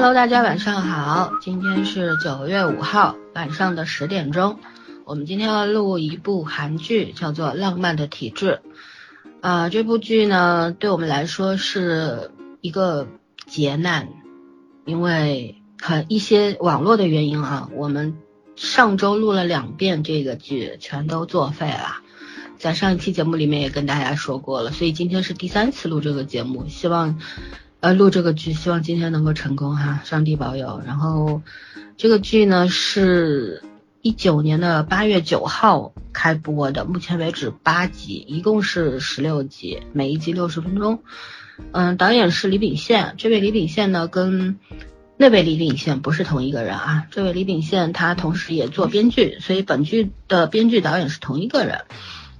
Hello，大家晚上好，今天是九月五号晚上的十点钟，我们今天要录一部韩剧，叫做《浪漫的体质》。啊，这部剧呢，对我们来说是一个劫难，因为很一些网络的原因啊，我们上周录了两遍这个剧，全都作废了。在上一期节目里面也跟大家说过了，所以今天是第三次录这个节目，希望呃录这个剧，希望今天能够成功哈，上帝保佑。然后这个剧呢是一九年的八月九号开播的，目前为止八集，一共是十六集，每一集六十分钟。嗯，导演是李秉宪，这位李秉宪呢跟那位李秉宪不是同一个人啊，这位李秉宪他同时也做编剧，所以本剧的编剧导演是同一个人。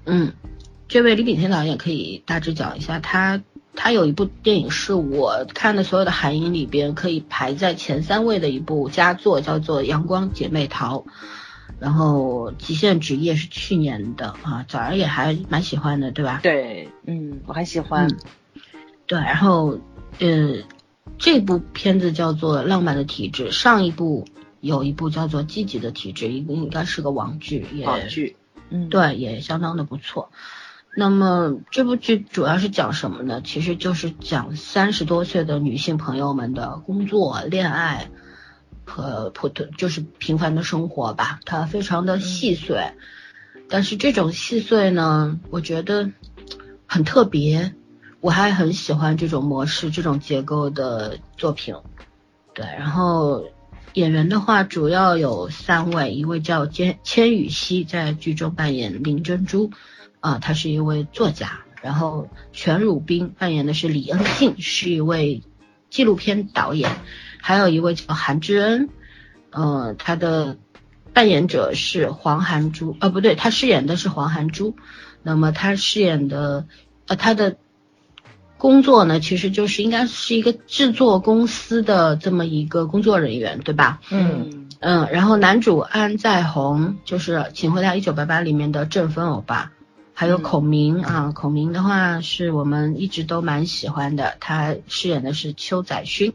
嗯，这位李秉宪导演可以大致讲一下，他他有一部电影是我看的所有的韩影里边可以排在前三位的一部佳作，叫做《阳光姐妹淘》。然后《极限职业》是去年的啊，早上也还蛮喜欢的，对吧？对，嗯，我还喜欢。对，然后呃，这部片子叫做《浪漫的体质》，上一部有一部叫做《积极的体质》，应应该是个网剧，也网剧。嗯，对，也相当的不错。那么这部剧主要是讲什么呢？其实就是讲三十多岁的女性朋友们的工作、恋爱和普通就是平凡的生活吧。它非常的细碎，但是这种细碎呢，我觉得很特别，我还很喜欢这种模式、这种结构的作品。对，然后。演员的话主要有三位，一位叫千千羽熙，在剧中扮演林珍珠，啊，他是一位作家。然后全汝彬扮演的是李恩静，是一位纪录片导演。还有一位叫韩智恩，呃，他的扮演者是黄韩珠，呃，不对，他饰演的是黄韩珠。那么他饰演的，呃，他的。工作呢，其实就是应该是一个制作公司的这么一个工作人员，对吧？嗯嗯。然后男主安在宏就是《请回答一九八八》里面的郑芬欧巴，还有孔明啊，孔明的话是我们一直都蛮喜欢的，他饰演的是邱载勋，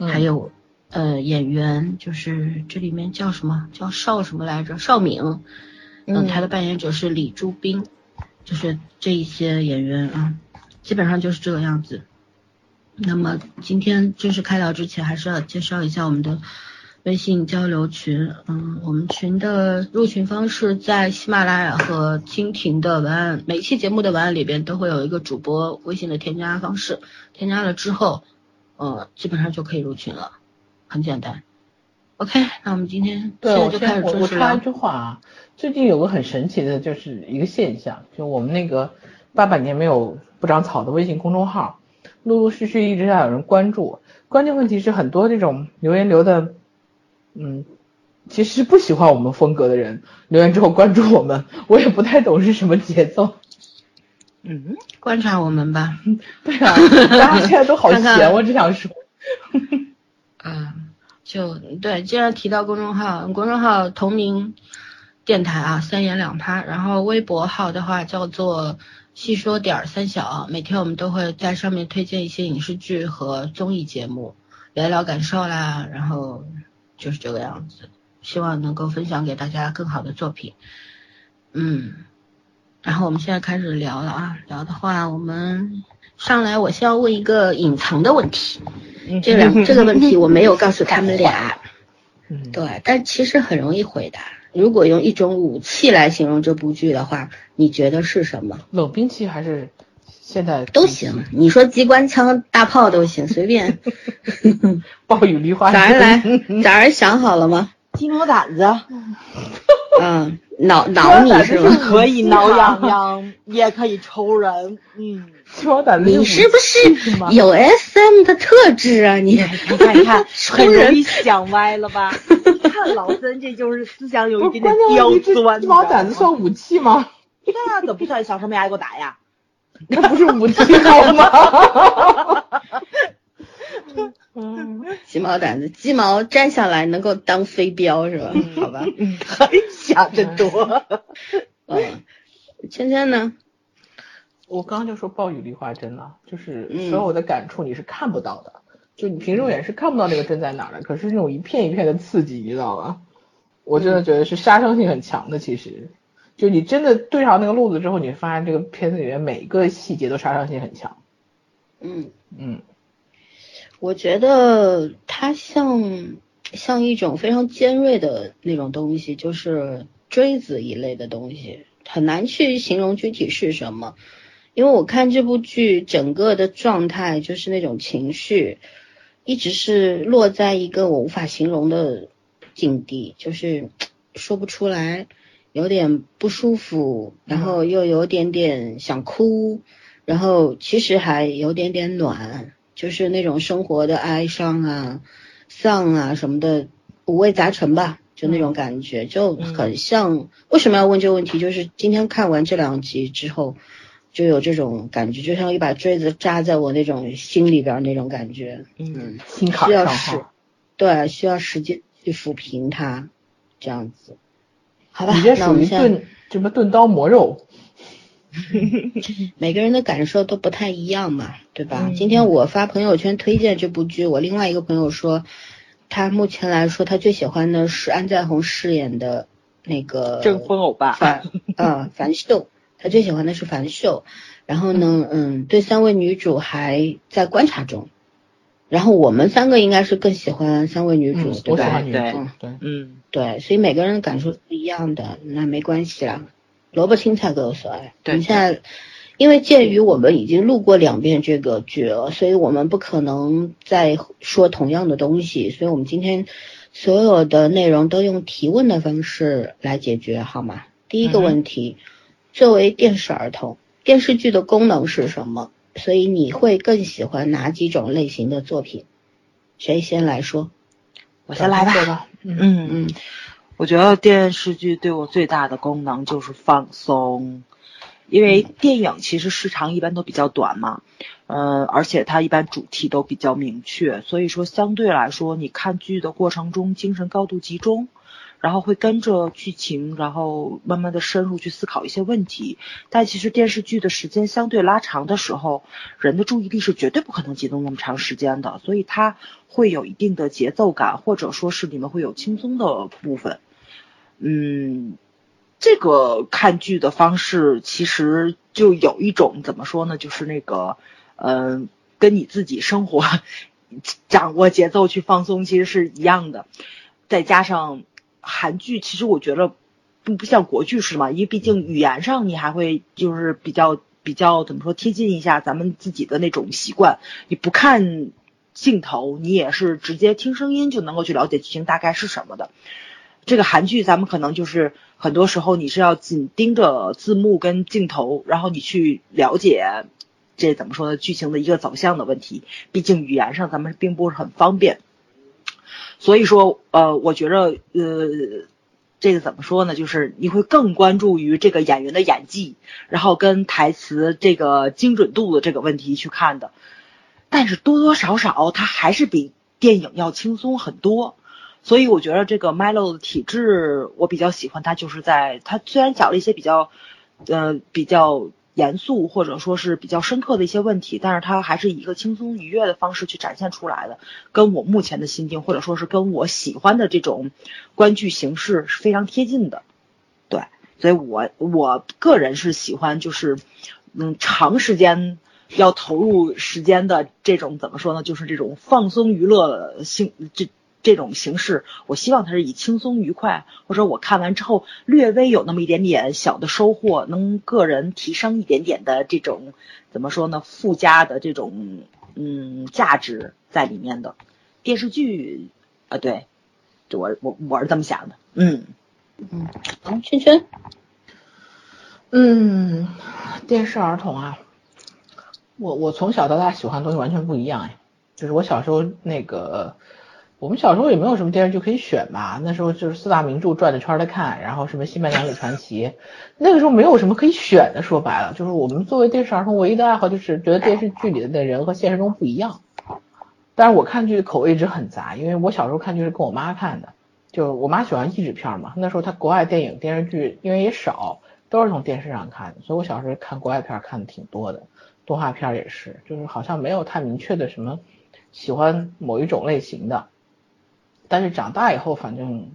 还有呃演员就是这里面叫什么叫邵什么来着？邵敏，嗯，他的扮演者是李朱斌，就是这一些演员啊。基本上就是这个样子。那么今天正式开聊之前，还是要介绍一下我们的微信交流群。嗯，我们群的入群方式在喜马拉雅和蜻蜓的文案，每期节目的文案里边都会有一个主播微信的添加方式。添加了之后，呃，基本上就可以入群了，很简单。OK，那我们今天对，我先我我插一句话啊，最近有个很神奇的，就是一个现象，就我们那个八百年没有。不长草的微信公众号，陆陆续续一直在有人关注。关键问题是很多这种留言留的，嗯，其实不喜欢我们风格的人留言之后关注我们，我也不太懂是什么节奏。嗯，观察我们吧。对啊，大家现在都好闲，我只想说。嗯，就对，既然提到公众号，公众号同名电台啊，三言两拍。然后微博号的话叫做。细说点儿三小，每天我们都会在上面推荐一些影视剧和综艺节目，聊聊感受啦，然后就是这个样子，希望能够分享给大家更好的作品。嗯，然后我们现在开始聊了啊，聊的话，我们上来我先要问一个隐藏的问题，这两 这个问题我没有告诉他们俩，对，但其实很容易回答。如果用一种武器来形容这部剧的话，你觉得是什么？冷兵器还是现在都行。你说机关枪、大炮都行，随便。暴雨梨花。早上来，早上想好了吗？鸡毛掸子。嗯，挠挠你是吗？可以挠痒痒，也可以抽人。嗯，鸡毛掸子。你是不是有 SM 的特质啊？你你看你看，很容易想歪了吧？看老森，这就是思想有一点点刁钻。鸡毛掸子算武器吗？那可不算，小时候没挨过打呀。那不是武器好吗？鸡毛掸子，鸡毛摘下来能够当飞镖是吧？好吧，还想的多。嗯，芊芊呢？我刚刚就说暴雨梨花针了，就是所有的感触你是看不到的，就你凭肉眼是看不到那个针在哪的，可是那种一片一片的刺激，你知道吗？我真的觉得是杀伤性很强的。其实，就你真的对上那个路子之后，你发现这个片子里面每一个细节都杀伤性很强。嗯嗯，我觉得它像像一种非常尖锐的那种东西，就是锥子一类的东西，很难去形容具体是什么。因为我看这部剧整个的状态就是那种情绪，一直是落在一个我无法形容的境地，就是说不出来，有点不舒服，然后又有点点想哭，然后其实还有点点暖，就是那种生活的哀伤啊、丧啊什么的五味杂陈吧，就那种感觉，就很像。为什么要问这个问题？就是今天看完这两集之后。就有这种感觉，就像一把锥子扎在我那种心里边那种感觉，嗯，心坎上哈。对，需要时间去抚平它，这样子。好吧，你这属于钝什么钝刀磨肉？每个人的感受都不太一样嘛，对吧？今天我发朋友圈推荐这部剧，我另外一个朋友说，他目前来说他最喜欢的是安在红饰演的那个正婚欧巴，樊啊樊秀。他最喜欢的是樊秀，然后呢，嗯，对三位女主还在观察中，然后我们三个应该是更喜欢三位女主，对吧？对对，嗯，对，所以每个人的感受是不一样的，那没关系啦，萝卜青菜各有所爱。对，现在因为鉴于我们已经录过两遍这个剧了，所以我们不可能再说同样的东西，所以我们今天所有的内容都用提问的方式来解决，好吗？第一个问题。作为电视儿童，电视剧的功能是什么？所以你会更喜欢哪几种类型的作品？谁先来说？我先来吧。嗯。嗯，我觉得电视剧对我最大的功能就是放松，因为电影其实时长一般都比较短嘛，嗯，而且它一般主题都比较明确，所以说相对来说，你看剧的过程中精神高度集中。然后会跟着剧情，然后慢慢的深入去思考一些问题。但其实电视剧的时间相对拉长的时候，人的注意力是绝对不可能集中那么长时间的，所以它会有一定的节奏感，或者说是里面会有轻松的部分。嗯，这个看剧的方式其实就有一种怎么说呢，就是那个，嗯，跟你自己生活 掌握节奏去放松其实是一样的，再加上。韩剧其实我觉得不不像国剧是嘛，因为毕竟语言上你还会就是比较比较怎么说贴近一下咱们自己的那种习惯。你不看镜头，你也是直接听声音就能够去了解剧情大概是什么的。这个韩剧咱们可能就是很多时候你是要紧盯着字幕跟镜头，然后你去了解这怎么说呢剧情的一个走向的问题。毕竟语言上咱们并不是很方便。所以说，呃，我觉着，呃，这个怎么说呢？就是你会更关注于这个演员的演技，然后跟台词这个精准度的这个问题去看的。但是多多少少，它还是比电影要轻松很多。所以我觉得这个 Milo 的体质，我比较喜欢它，就是在它虽然讲了一些比较，呃，比较。严肃或者说是比较深刻的一些问题，但是它还是以一个轻松愉悦的方式去展现出来的，跟我目前的心境或者说是跟我喜欢的这种观剧形式是非常贴近的，对，所以我我个人是喜欢就是嗯长时间要投入时间的这种怎么说呢，就是这种放松娱乐性这。这种形式，我希望它是以轻松愉快，或者我看完之后略微有那么一点点小的收获，能个人提升一点点的这种怎么说呢？附加的这种嗯价值在里面的电视剧啊，对，我我我是这么想的，嗯嗯，好，圈圈，嗯，电视儿童啊，我我从小到大喜欢的东西完全不一样哎，就是我小时候那个。我们小时候也没有什么电视剧可以选吧，那时候就是四大名著转着圈的看，然后什么《新白娘子传奇》，那个时候没有什么可以选的。说白了，就是我们作为电视儿童唯一的爱好就是觉得电视剧里的那人和现实中不一样。但是我看剧口味一直很杂，因为我小时候看剧是跟我妈看的，就我妈喜欢译制片嘛，那时候她国外电影电视剧因为也少，都是从电视上看的，所以我小时候看国外片看的挺多的，动画片也是，就是好像没有太明确的什么。喜欢某一种类型的，但是长大以后，反正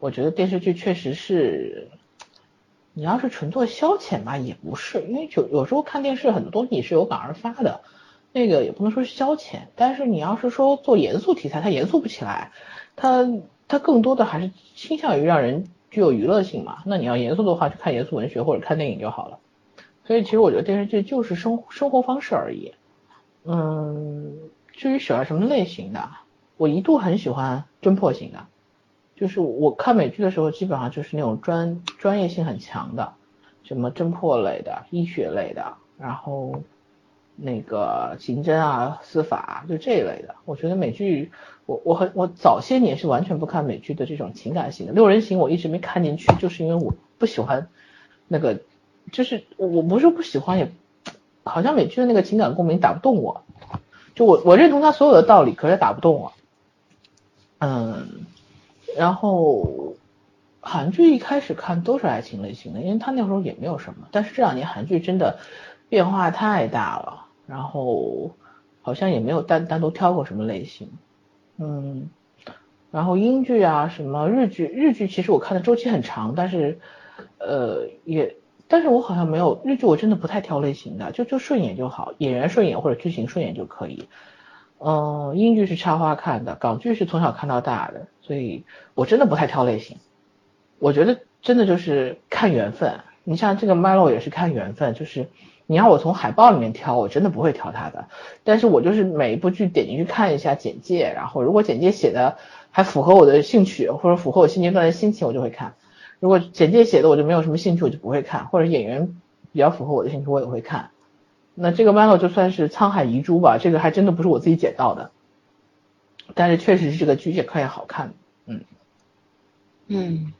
我觉得电视剧确实是，你要是纯做消遣吧，也不是，因为有有时候看电视很多东西是有感而发的，那个也不能说是消遣，但是你要是说做严肃题材，它严肃不起来，它它更多的还是倾向于让人具有娱乐性嘛。那你要严肃的话，就看严肃文学或者看电影就好了。所以其实我觉得电视剧就是生生活方式而已，嗯。至于喜欢什么类型的，我一度很喜欢侦破型的，就是我看美剧的时候，基本上就是那种专专业性很强的，什么侦破类的、医学类的，然后那个刑侦啊、司法啊就这一类的。我觉得美剧，我我很我早些年是完全不看美剧的这种情感型的，六人行我一直没看进去，就是因为我不喜欢那个，就是我不是不喜欢，也好像美剧的那个情感共鸣打不动我。就我我认同他所有的道理，可是打不动我。嗯，然后韩剧一开始看都是爱情类型的，因为他那时候也没有什么。但是这两年韩剧真的变化太大了，然后好像也没有单单独挑过什么类型。嗯，然后英剧啊，什么日剧，日剧其实我看的周期很长，但是呃也。但是我好像没有日剧，我真的不太挑类型的，就就顺眼就好，演员顺眼或者剧情顺眼就可以。嗯，英剧是插花看的，港剧是从小看到大的，所以我真的不太挑类型。我觉得真的就是看缘分。你像这个 Milo 也是看缘分，就是你要我从海报里面挑，我真的不会挑他的。但是我就是每一部剧点进去看一下简介，然后如果简介写的还符合我的兴趣或者符合我现阶段的心情，我就会看。如果简介写的我就没有什么兴趣，我就不会看；或者演员比较符合我的兴趣，我也会看。那这个 Milo 就算是沧海遗珠吧，这个还真的不是我自己捡到的，但是确实是这个剧也可以好看。嗯嗯，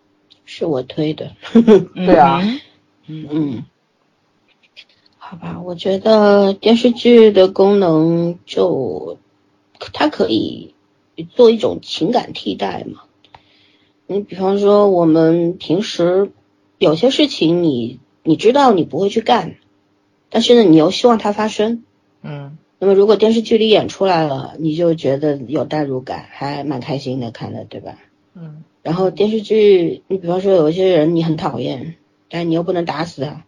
是我推的。对啊。嗯嗯。好吧，我觉得电视剧的功能就它可以做一种情感替代嘛。你比方说，我们平时有些事情，你你知道你不会去干，但是呢，你又希望它发生，嗯。那么如果电视剧里演出来了，你就觉得有代入感，还蛮开心的看的，对吧？嗯。然后电视剧，你比方说有一些人你很讨厌，但你又不能打死他，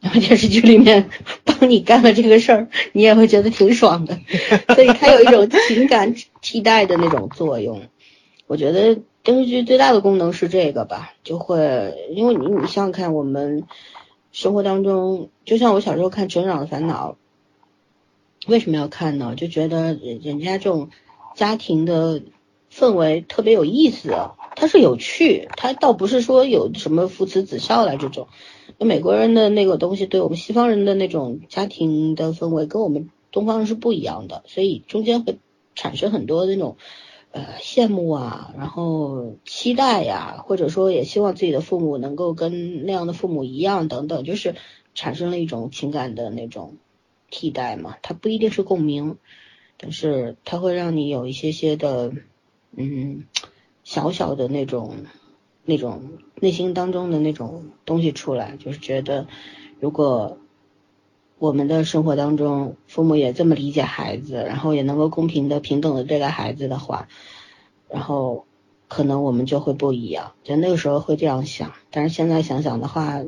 然后电视剧里面帮你干了这个事儿，你也会觉得挺爽的，所以它有一种情感替代的那种作用，我觉得。电视剧最大的功能是这个吧，就会因为你你想想看，我们生活当中，就像我小时候看《成长的烦恼》，为什么要看呢？就觉得人人家这种家庭的氛围特别有意思，它是有趣，它倒不是说有什么父慈子孝的这种。那美国人的那个东西，对我们西方人的那种家庭的氛围，跟我们东方人是不一样的，所以中间会产生很多那种。呃，羡慕啊，然后期待呀，或者说也希望自己的父母能够跟那样的父母一样，等等，就是产生了一种情感的那种替代嘛。它不一定是共鸣，但是它会让你有一些些的，嗯，小小的那种那种内心当中的那种东西出来，就是觉得如果。我们的生活当中，父母也这么理解孩子，然后也能够公平的、平等的对待孩子的话，然后可能我们就会不一样。就那个时候会这样想，但是现在想想的话，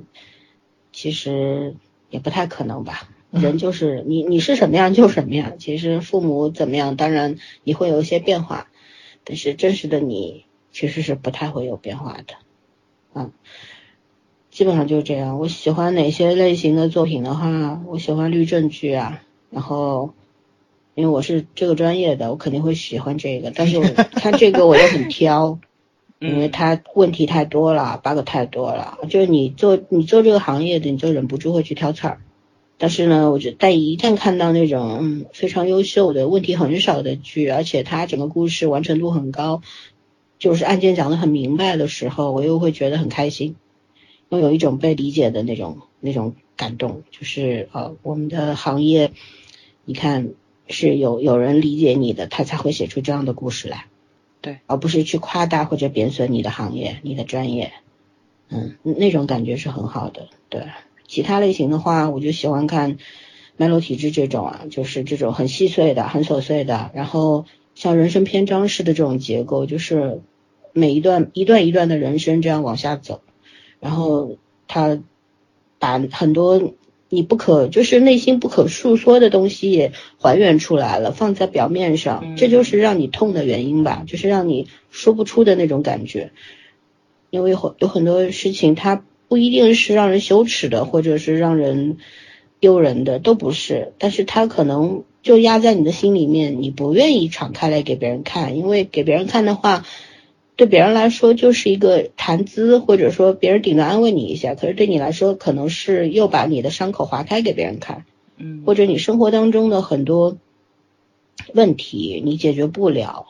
其实也不太可能吧。人就是你，你是什么样就什么样。其实父母怎么样，当然你会有一些变化，但是真实的你其实是不太会有变化的。嗯。基本上就是这样。我喜欢哪些类型的作品的话，我喜欢律政剧啊。然后，因为我是这个专业的，我肯定会喜欢这个。但是我 看这个我又很挑，因为它问题太多了，bug 太多了。就是你做你做这个行业的，你就忍不住会去挑刺儿。但是呢，我觉得但一旦看到那种嗯非常优秀的、问题很少的剧，而且它整个故事完成度很高，就是案件讲得很明白的时候，我又会觉得很开心。又有一种被理解的那种那种感动，就是呃，我们的行业，你看是有有人理解你的，他才会写出这样的故事来，对，而不是去夸大或者贬损你的行业、你的专业，嗯，那种感觉是很好的。对，其他类型的话，我就喜欢看脉络体质这种啊，就是这种很细碎的、很琐碎的，然后像人生篇章式的这种结构，就是每一段一段一段的人生这样往下走，然后他把很多你不可就是内心不可诉说的东西也还原出来了，放在表面上，这就是让你痛的原因吧，就是让你说不出的那种感觉，因为有有很多事情它不一定是让人羞耻的，或者是让人。丢人的都不是，但是他可能就压在你的心里面，你不愿意敞开来给别人看，因为给别人看的话，对别人来说就是一个谈资，或者说别人顶多安慰你一下，可是对你来说可能是又把你的伤口划开给别人看，嗯，或者你生活当中的很多问题你解决不了，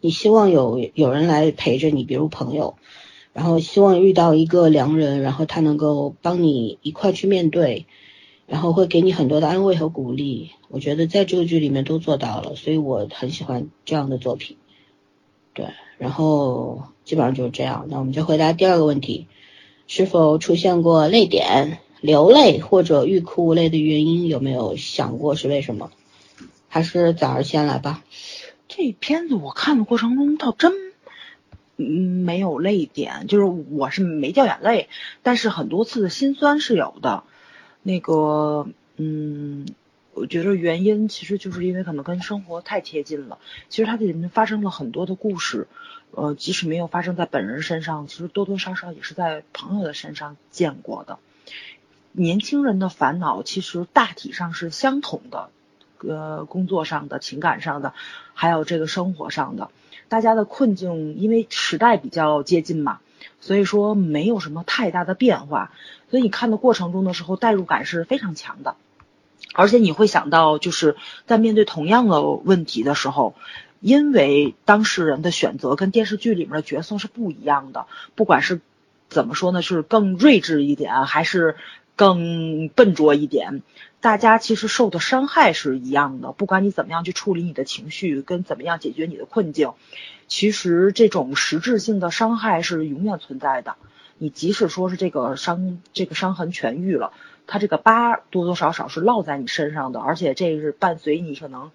你希望有有人来陪着你，比如朋友，然后希望遇到一个良人，然后他能够帮你一块去面对。然后会给你很多的安慰和鼓励，我觉得在这个剧里面都做到了，所以我很喜欢这样的作品。对，然后基本上就是这样。那我们就回答第二个问题：是否出现过泪点、流泪或者欲哭无泪的原因？有没有想过是为什么？还是早儿先来吧。这片子我看的过程中倒真没有泪点，就是我是没掉眼泪，但是很多次的心酸是有的。那个，嗯，我觉得原因其实就是因为可能跟生活太贴近了。其实它里面发生了很多的故事，呃，即使没有发生在本人身上，其实多多少少也是在朋友的身上见过的。年轻人的烦恼其实大体上是相同的，呃，工作上的、情感上的，还有这个生活上的，大家的困境，因为时代比较接近嘛。所以说没有什么太大的变化，所以你看的过程中的时候代入感是非常强的，而且你会想到就是在面对同样的问题的时候，因为当事人的选择跟电视剧里面的角色是不一样的，不管是怎么说呢，是更睿智一点还是更笨拙一点，大家其实受的伤害是一样的，不管你怎么样去处理你的情绪跟怎么样解决你的困境。其实这种实质性的伤害是永远存在的。你即使说是这个伤这个伤痕痊愈了，它这个疤多多少少是烙在你身上的，而且这是伴随你可能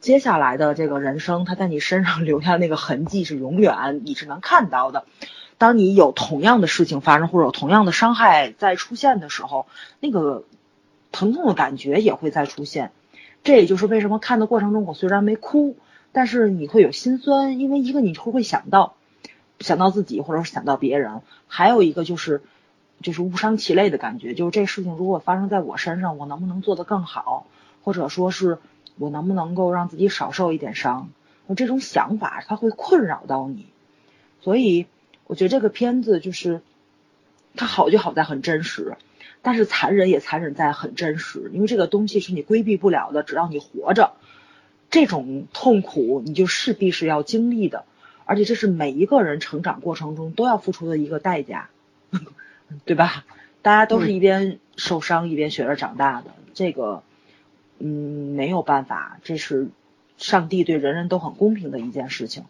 接下来的这个人生，它在你身上留下那个痕迹是永远你是能看到的。当你有同样的事情发生或者有同样的伤害再出现的时候，那个疼痛的感觉也会再出现。这也就是为什么看的过程中，我虽然没哭。但是你会有心酸，因为一个你会会想到，想到自己，或者是想到别人，还有一个就是，就是误伤其类的感觉，就是这事情如果发生在我身上，我能不能做得更好，或者说是我能不能够让自己少受一点伤，我这种想法它会困扰到你，所以我觉得这个片子就是它好就好在很真实，但是残忍也残忍在很真实，因为这个东西是你规避不了的，只要你活着。这种痛苦，你就势必是要经历的，而且这是每一个人成长过程中都要付出的一个代价，对吧？大家都是一边受伤一边学着长大的，这个，嗯，没有办法，这是上帝对人人都很公平的一件事情，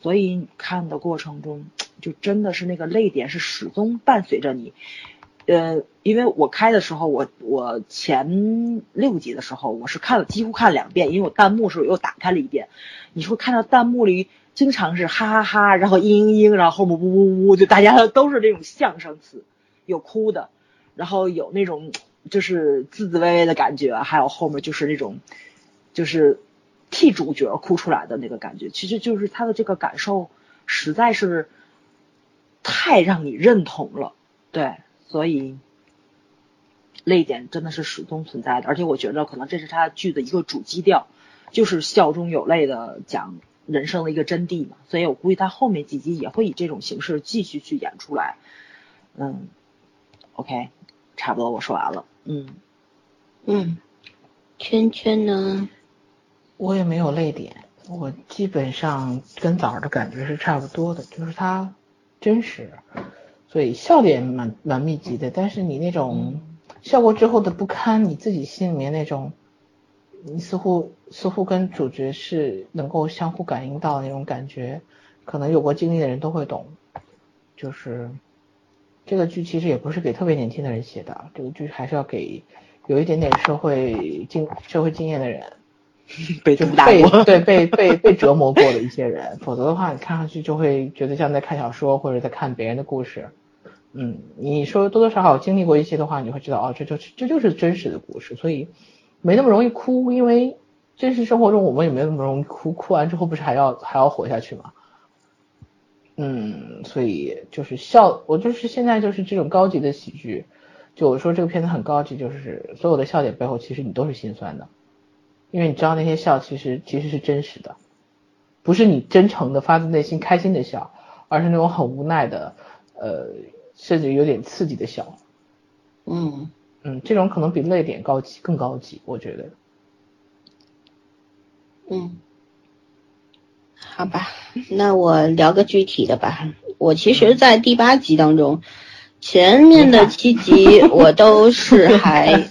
所以看的过程中，就真的是那个泪点是始终伴随着你。呃，因为我开的时候，我我前六集的时候，我是看了几乎看两遍，因为我弹幕时候又打开了一遍。你说看到弹幕里经常是哈哈哈，然后嘤嘤嘤，然后后面呜呜呜，就大家都是这种相声词，有哭的，然后有那种就是滋滋微微的感觉，还有后面就是那种就是替主角哭出来的那个感觉，其实就是他的这个感受实在是太让你认同了，对。所以，泪点真的是始终存在的，而且我觉得可能这是他剧的一个主基调，就是笑中有泪的讲人生的一个真谛嘛。所以我估计他后面几集也会以这种形式继续去演出来。嗯，OK，差不多我说完了。嗯嗯，圈圈呢？我也没有泪点，我基本上跟早儿的感觉是差不多的，就是它真实。所以笑点蛮蛮密集的，但是你那种笑过之后的不堪，你自己心里面那种，你似乎似乎跟主角是能够相互感应到那种感觉，可能有过经历的人都会懂。就是这个剧其实也不是给特别年轻的人写的，这个剧还是要给有一点点社会经社会经验的人，被就是被毒打过。对被被被折磨过的一些人，否则的话，你看上去就会觉得像在看小说或者在看别人的故事。嗯，你说多多少少经历过一些的话，你会知道哦，这就是这就是真实的故事，所以没那么容易哭，因为真实生活中我们也没那么容易哭，哭完之后不是还要还要活下去吗？嗯，所以就是笑，我就是现在就是这种高级的喜剧，就我说这个片子很高级，就是所有的笑点背后其实你都是心酸的，因为你知道那些笑其实其实是真实的，不是你真诚的发自内心开心的笑，而是那种很无奈的，呃，甚至有点刺激的笑。嗯嗯，这种可能比泪点高级更高级，我觉得。嗯，好吧，那我聊个具体的吧。我其实，在第八集当中，前面的七集 我都是还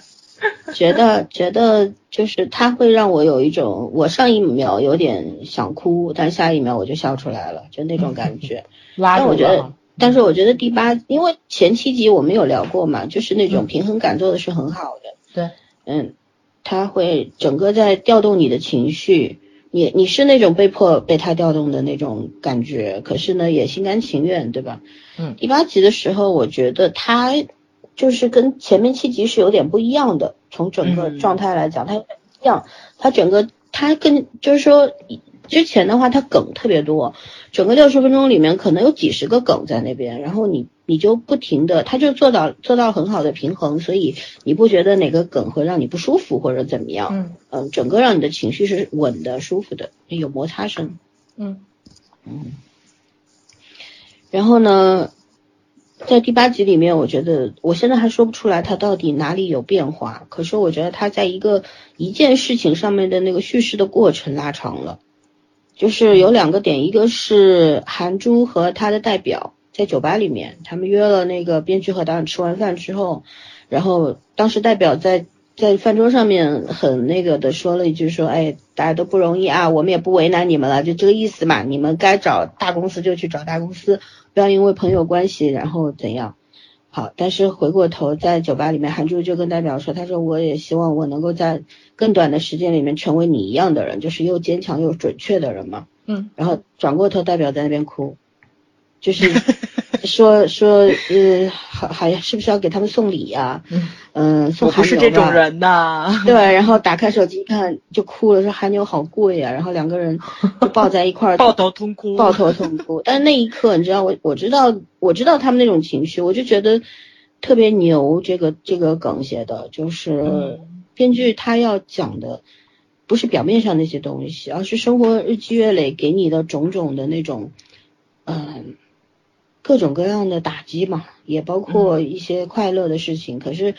觉得觉得就是他会让我有一种，我上一秒有点想哭，但下一秒我就笑出来了，就那种感觉。拉但我觉得，但是我觉得第八，因为前七集我们有聊过嘛，就是那种平衡感做的是很好的。对，嗯，他会整个在调动你的情绪，你你是那种被迫被他调动的那种感觉，可是呢也心甘情愿，对吧？嗯第八集的时候，我觉得他就是跟前面七集是有点不一样的，从整个嗯状态来讲，他有点不一样，他整个他跟就是说之前的话，它梗特别多，整个六十分钟里面可能有几十个梗在那边，然后你你就不停的，他就做到做到很好的平衡，所以你不觉得哪个梗会让你不舒服或者怎么样？嗯嗯，整个让你的情绪是稳的、舒服的，有摩擦声。嗯嗯，然后呢，在第八集里面，我觉得我现在还说不出来它到底哪里有变化，可是我觉得它在一个一件事情上面的那个叙事的过程拉长了，就是有两个点，一个是韩珠和他的代表在酒吧里面，他们约了那个编剧和导演吃完饭之后，然后当时代表在在饭桌上面很那个的说了一句说，哎，大家都不容易啊，我们也不为难你们了，就这个意思嘛，你们该找大公司就去找大公司，不要因为朋友关系然后怎样。好，但是回过头在酒吧里面，韩柱就跟代表说，他说我也希望我能够在更短的时间里面成为你一样的人，就是又坚强又准确的人嘛。嗯然后转过头，代表在那边哭，就是说说呃，好好像是不是要给他们送礼呀、嗯嗯、送我不是这种。人呐。对，然后打开手机一看就哭了，说韩牛好贵啊，然后两个人就抱在一块儿 抱头痛哭。抱头痛哭。但是那一刻，你知道我我知道我知道他们那种情绪，我就觉得特别牛。这个这个梗写的就是嗯编剧他要讲的不是表面上那些东西，而是生活日积月累给你的种种的那种嗯。各种各样的打击嘛，也包括一些快乐的事情。可是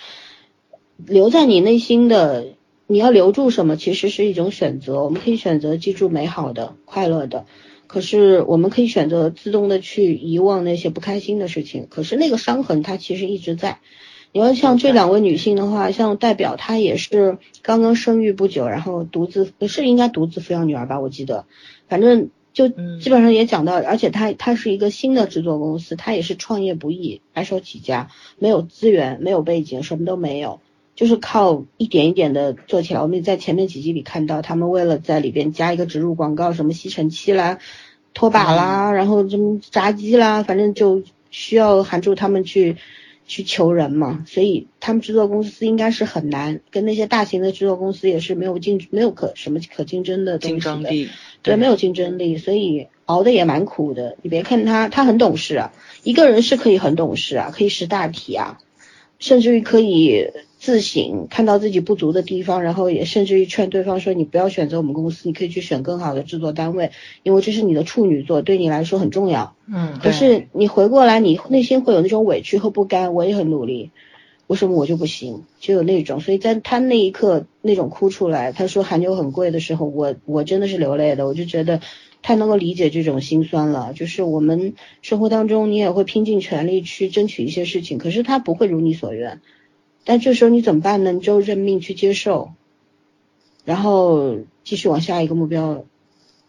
留在你内心的，你要留住什么，其实是一种选择。我们可以选择记住美好的、快乐的，可是我们可以选择自动的去遗忘那些不开心的事情。可是那个伤痕它其实一直在。你要像这两位女性的话，像代表她也是刚刚生育不久，然后独自是应该独自抚养女儿吧，我记得，反正就嗯基本上也讲到，而且他他是一个新的制作公司，他也是创业不易，白手起家，没有资源，没有背景，什么都没有。就是靠一点一点的做起来。我们也在前面几集里看到，他们为了在里边加一个植入广告，什么吸尘器啦、拖把啦，然后什么炸鸡啦，反正就需要韩柱他们去去求人嘛。所以他们制作公司应该是很难，跟那些大型的制作公司也是没有竞没有可什么可竞争的东西的竞争力。对，没有竞争力，所以熬的也蛮苦的。你别看他，他很懂事啊，一个人是可以很懂事啊，可以识大体啊，甚至于可以自省，看到自己不足的地方，然后也甚至于劝对方说，你不要选择我们公司，你可以去选更好的制作单位，因为这是你的处女座，对你来说很重要。嗯，可是你回过来，你内心会有那种委屈和不甘，我也很努力，为什么我就不行？就有那种，所以在他那一刻那种哭出来，他说韩酒很贵的时候，我我真的是流泪的，我就觉得太能够理解这种心酸了。就是我们生活当中，你也会拼尽全力去争取一些事情，可是他不会如你所愿，但这时候你怎么办呢？你就认命去接受，然后继续往下一个目标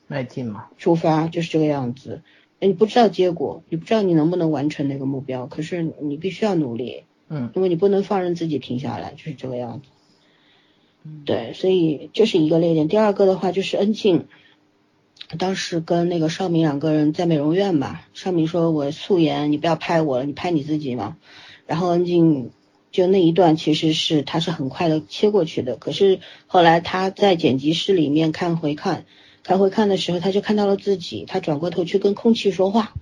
迈进嘛。出发，就是这个样子。你不知道结果，你不知道你能不能完成那个目标，可是你必须要努力，嗯因为你不能放任自己停下来，就是这个样子。嗯，对，所以这是一个泪点。第二个的话就是恩静，当时跟那个邵明两个人在美容院嘛，邵明说我素颜，你不要拍我了，你拍你自己嘛。然后恩静就那一段其实是他是很快的切过去的，可是后来他在剪辑室里面看回看，看回看的时候，他就看到了自己，他转过头去跟空气说话，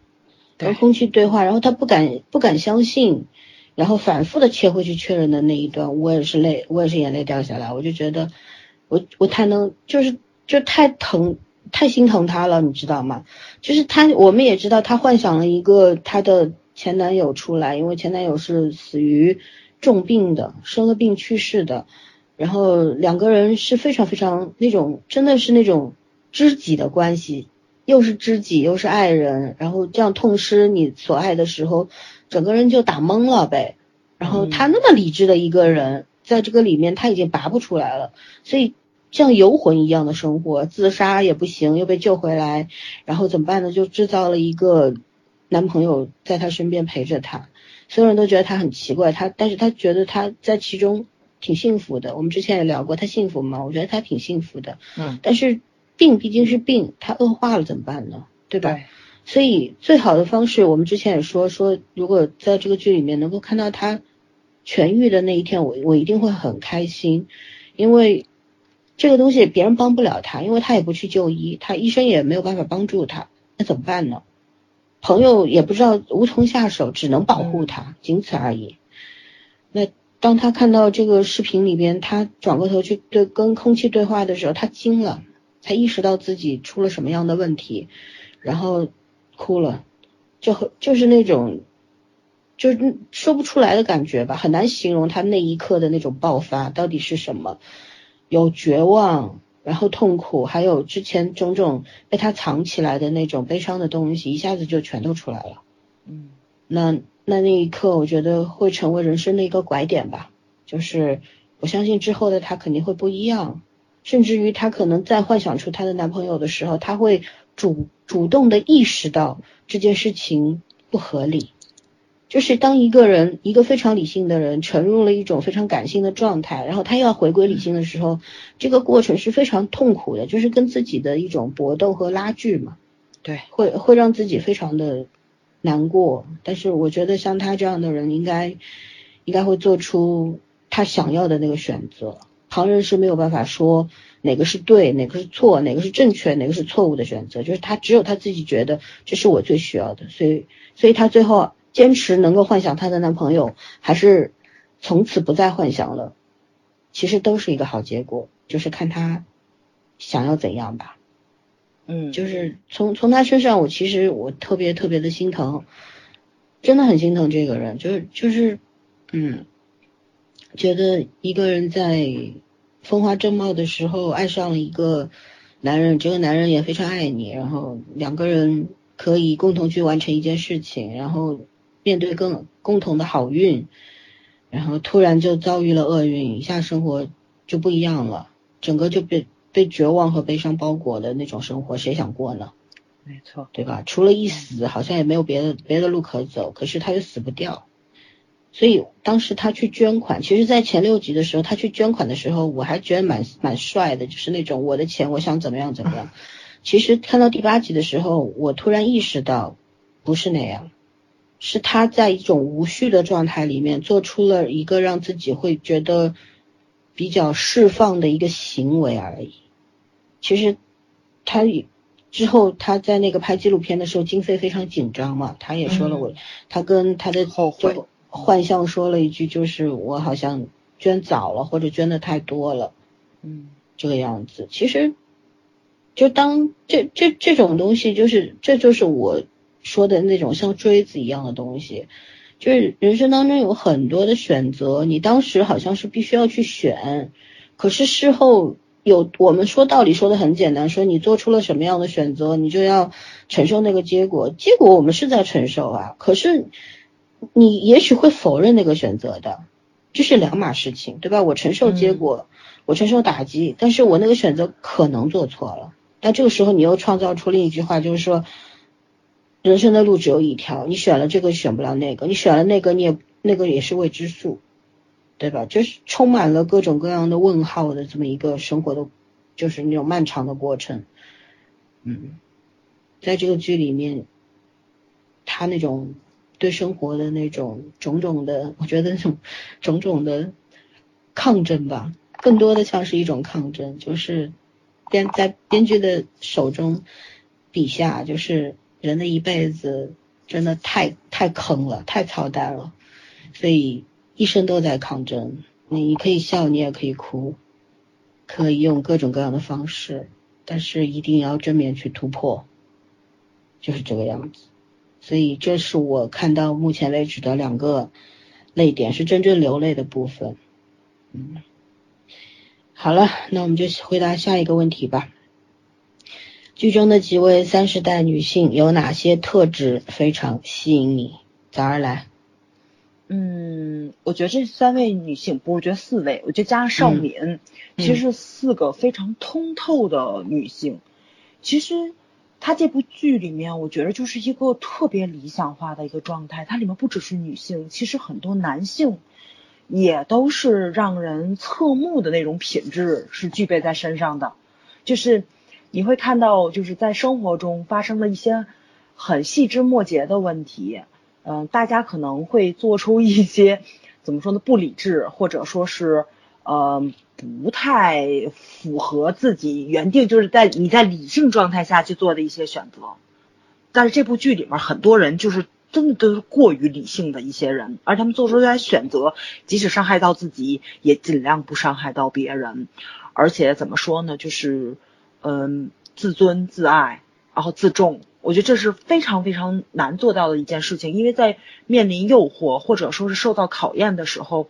跟空气对话，然后他不敢不敢相信。然后反复的切回去确认的那一段，我也是泪，我也是眼泪掉下来。我就觉得，我我太能，就是就太疼，太心疼他了，你知道吗？就是他，我们也知道他幻想了一个他的前男友出来，因为前男友是死于重病的，生了病去世的。然后两个人是非常非常那种，真的是那种知己的关系，又是知己又是爱人，然后这样痛失你所爱的时候。整个人就打懵了呗，然后他那么理智的一个人，在这个里面他已经拔不出来了，所以像游魂一样的生活，自杀也不行，又被救回来，然后怎么办呢？就制造了一个男朋友在她身边陪着她，所有人都觉得她很奇怪，她但是她觉得她在其中挺幸福的。我们之前也聊过，她幸福吗？我觉得她挺幸福的。嗯，但是病毕竟是病，她恶化了怎么办呢？对吧？所以最好的方式，我们之前也说说，如果在这个剧里面能够看到她痊愈的那一天，我我一定会很开心，因为这个东西别人帮不了他，因为他也不去就医，他医生也没有办法帮助他，那怎么办呢？朋友也不知道无从下手，只能保护他，仅此而已。那当他看到这个视频里边，他转过头去对跟空气对话的时候，他惊了，才意识到自己出了什么样的问题，然后。哭了，就就是那种，就是说不出来的感觉吧，很难形容他那一刻的那种爆发到底是什么，有绝望，然后痛苦，还有之前种种被他藏起来的那种悲伤的东西，一下子就全都出来了。嗯，那那那一刻，我觉得会成为人生的一个拐点吧，就是我相信之后的他肯定会不一样，甚至于他可能在幻想出他的男朋友的时候，他会。主主动的意识到这件事情不合理，就是当一个人一个非常理性的人沉入了一种非常感性的状态，然后他要回归理性的时候，这个过程是非常痛苦的，就是跟自己的一种搏斗和拉锯嘛。对，会会让自己非常的难过。但是我觉得像他这样的人，应该应该会做出他想要的那个选择。旁人是没有办法说哪个是对，哪个是错，哪个是正确，哪个是错误的选择，就是他只有他自己觉得这是我最需要的，所以，所以他最后坚持能够幻想她的男朋友，还是从此不再幻想了，其实都是一个好结果，就是看她想要怎样吧。嗯，就是从从她身上，我其实我特别特别的心疼，真的很心疼这个人，就是就是，嗯。觉得一个人在风华正茂的时候爱上了一个男人，这个男人也非常爱你，然后两个人可以共同去完成一件事情，然后面对更共同的好运，然后突然就遭遇了厄运，一下生活就不一样了，整个就被被绝望和悲伤包裹的那种生活，谁想过呢？没错，对吧？除了一死，好像也没有别的别的路可走，可是他又死不掉。所以当时他去捐款，其实，在前六集的时候，他去捐款的时候，我还觉得蛮蛮帅的，就是那种我的钱，我想怎么样怎么样。其实看到第八集的时候，我突然意识到，不是那样，是他在一种无序的状态里面，做出了一个让自己会觉得比较释放的一个行为而已。其实他之后他在那个拍纪录片的时候，经费非常紧张嘛，他也说了我，他跟他的后悔。幻象说了一句，就是我好像捐早了，或者捐的太多了，嗯，这个样子。其实，就当这这这种东西，就是这就是我说的那种像锥子一样的东西，就是人生当中有很多的选择，你当时好像是必须要去选，可是事后有我们说道理说的很简单，说你做出了什么样的选择，你就要承受那个结果，结果我们是在承受啊，可是。你也许会否认那个选择的，这是两码事情，对吧？我承受结果，我承受打击，但是我那个选择可能做错了。那这个时候你又创造出另一句话，就是说，人生的路只有一条，你选了这个选不了那个，你选了那个你也那个也是未知数。对吧？就是充满了各种各样的问号的这么一个生活的，就是那种漫长的过程。嗯，在这个剧里面，他那种对生活的那种种种的，我觉得那种种种的抗争吧，更多的像是一种抗争，就是编在编剧的手中笔下，就是人的一辈子真的太太坑了，太操蛋了，所以。一生都在抗争，你可以笑，你也可以哭，可以用各种各样的方式，但是一定要正面去突破，就是这个样子。所以这是我看到目前为止的两个泪点，是真正流泪的部分。嗯，好了，那我们就回答下一个问题吧。剧中的几位三十代女性有哪些特质非常吸引你？早儿来。嗯，我觉得这三位女性，不，我觉得四位，我觉得加上邵敏，其实是四个非常通透的女性。其实她这部剧里面，我觉得就是一个特别理想化的一个状态。它里面不只是女性，其实很多男性也都是让人侧目的那种品质是具备在身上的。就是你会看到，就是在生活中发生了一些很细枝末节的问题。嗯，大家可能会做出一些怎么说呢？不理智，或者说是呃不太符合自己原定，就是在你在理性状态下去做的一些选择。但是这部剧里面很多人就是真的都是过于理性的一些人，而他们做出来选择，即使伤害到自己，也尽量不伤害到别人。而且怎么说呢？就是嗯，自尊自爱，然后自重。我觉得这是非常非常难做到的一件事情，因为在面临诱惑或者说是受到考验的时候，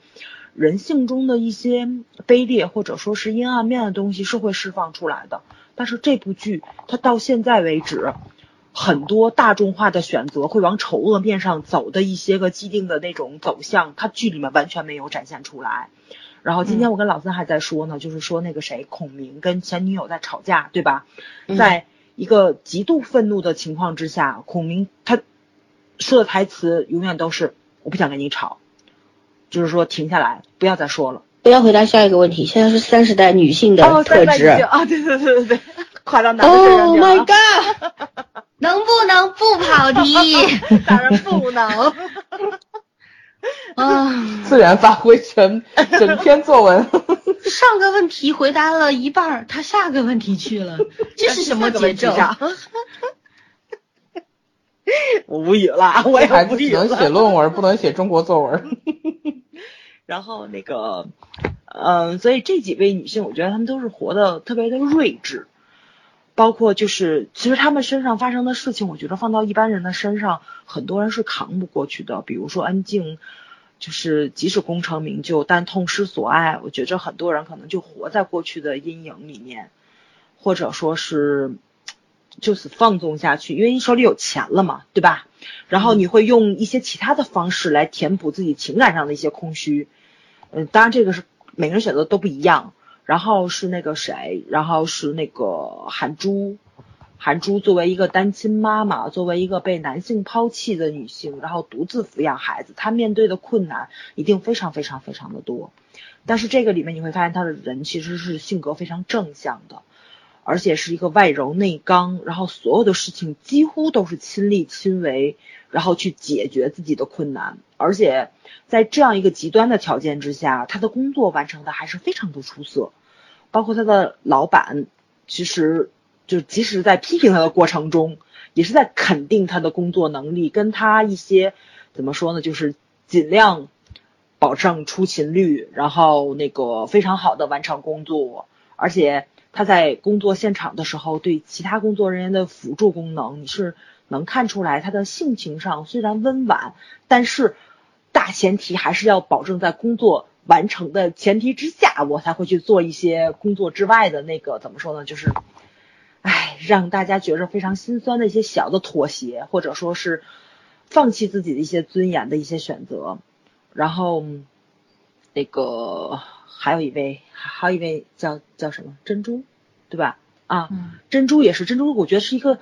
人性中的一些卑劣或者说是阴暗面的东西是会释放出来的。但是这部剧它到现在为止，很多大众化的选择会往丑恶面上走的一些个既定的那种走向，它剧里面完全没有展现出来。然后今天我跟老三还在说呢，就是说那个谁孔明跟前女友在吵架，对吧？在。一个极度愤怒的情况之下，孔明他说的台词永远都是“我不想跟你吵”，就是说停下来，不要再说了。不要回答下一个问题。现在是三十代女性的特质啊，对对对对对，夸到男的身上 Oh my god！能不能不跑题？当然不能。啊，自然发挥全 整篇作文。上个问题回答了一半，他下个问题去了，这是什么节奏？我无语了，我也无语了。只能写论文，不能写中国作文。然后那个，嗯，所以这几位女性，我觉得她们都是活得特别的睿智。包括就是，其实他们身上发生的事情，我觉得放到一般人的身上，很多人是扛不过去的。比如说安静。就是即使功成名就，但痛失所爱。我觉着很多人可能就活在过去的阴影里面，或者说是就此放纵下去，因为你手里有钱了嘛，对吧？然后你会用一些其他的方式来填补自己情感上的一些空虚。嗯，当然这个是每个人选择都不一样。然后是那个谁，然后是那个韩珠。韩珠作为一个单亲妈妈，作为一个被男性抛弃的女性，然后独自抚养孩子，她面对的困难一定非常非常非常的多。但是这个里面你会发现，她的人其实是性格非常正向的，而且是一个外柔内刚，然后所有的事情几乎都是亲力亲为，然后去解决自己的困难。而且在这样一个极端的条件之下，他的工作完成的还是非常的出色，包括他的老板，其实。就即使在批评他的过程中，也是在肯定他的工作能力，跟他一些怎么说呢，就是尽量保证出勤率，然后那个非常好的完成工作，而且他在工作现场的时候，对其他工作人员的辅助功能，你是能看出来他的性情上虽然温婉，但是大前提还是要保证在工作完成的前提之下，我才会去做一些工作之外的那个怎么说呢，就是。唉，让大家觉着非常心酸的一些小的妥协，或者说是放弃自己的一些尊严的一些选择。然后那个还有一位，还有一位叫叫什么珍珠，对吧？啊，珍珠也是珍珠，我觉得是一个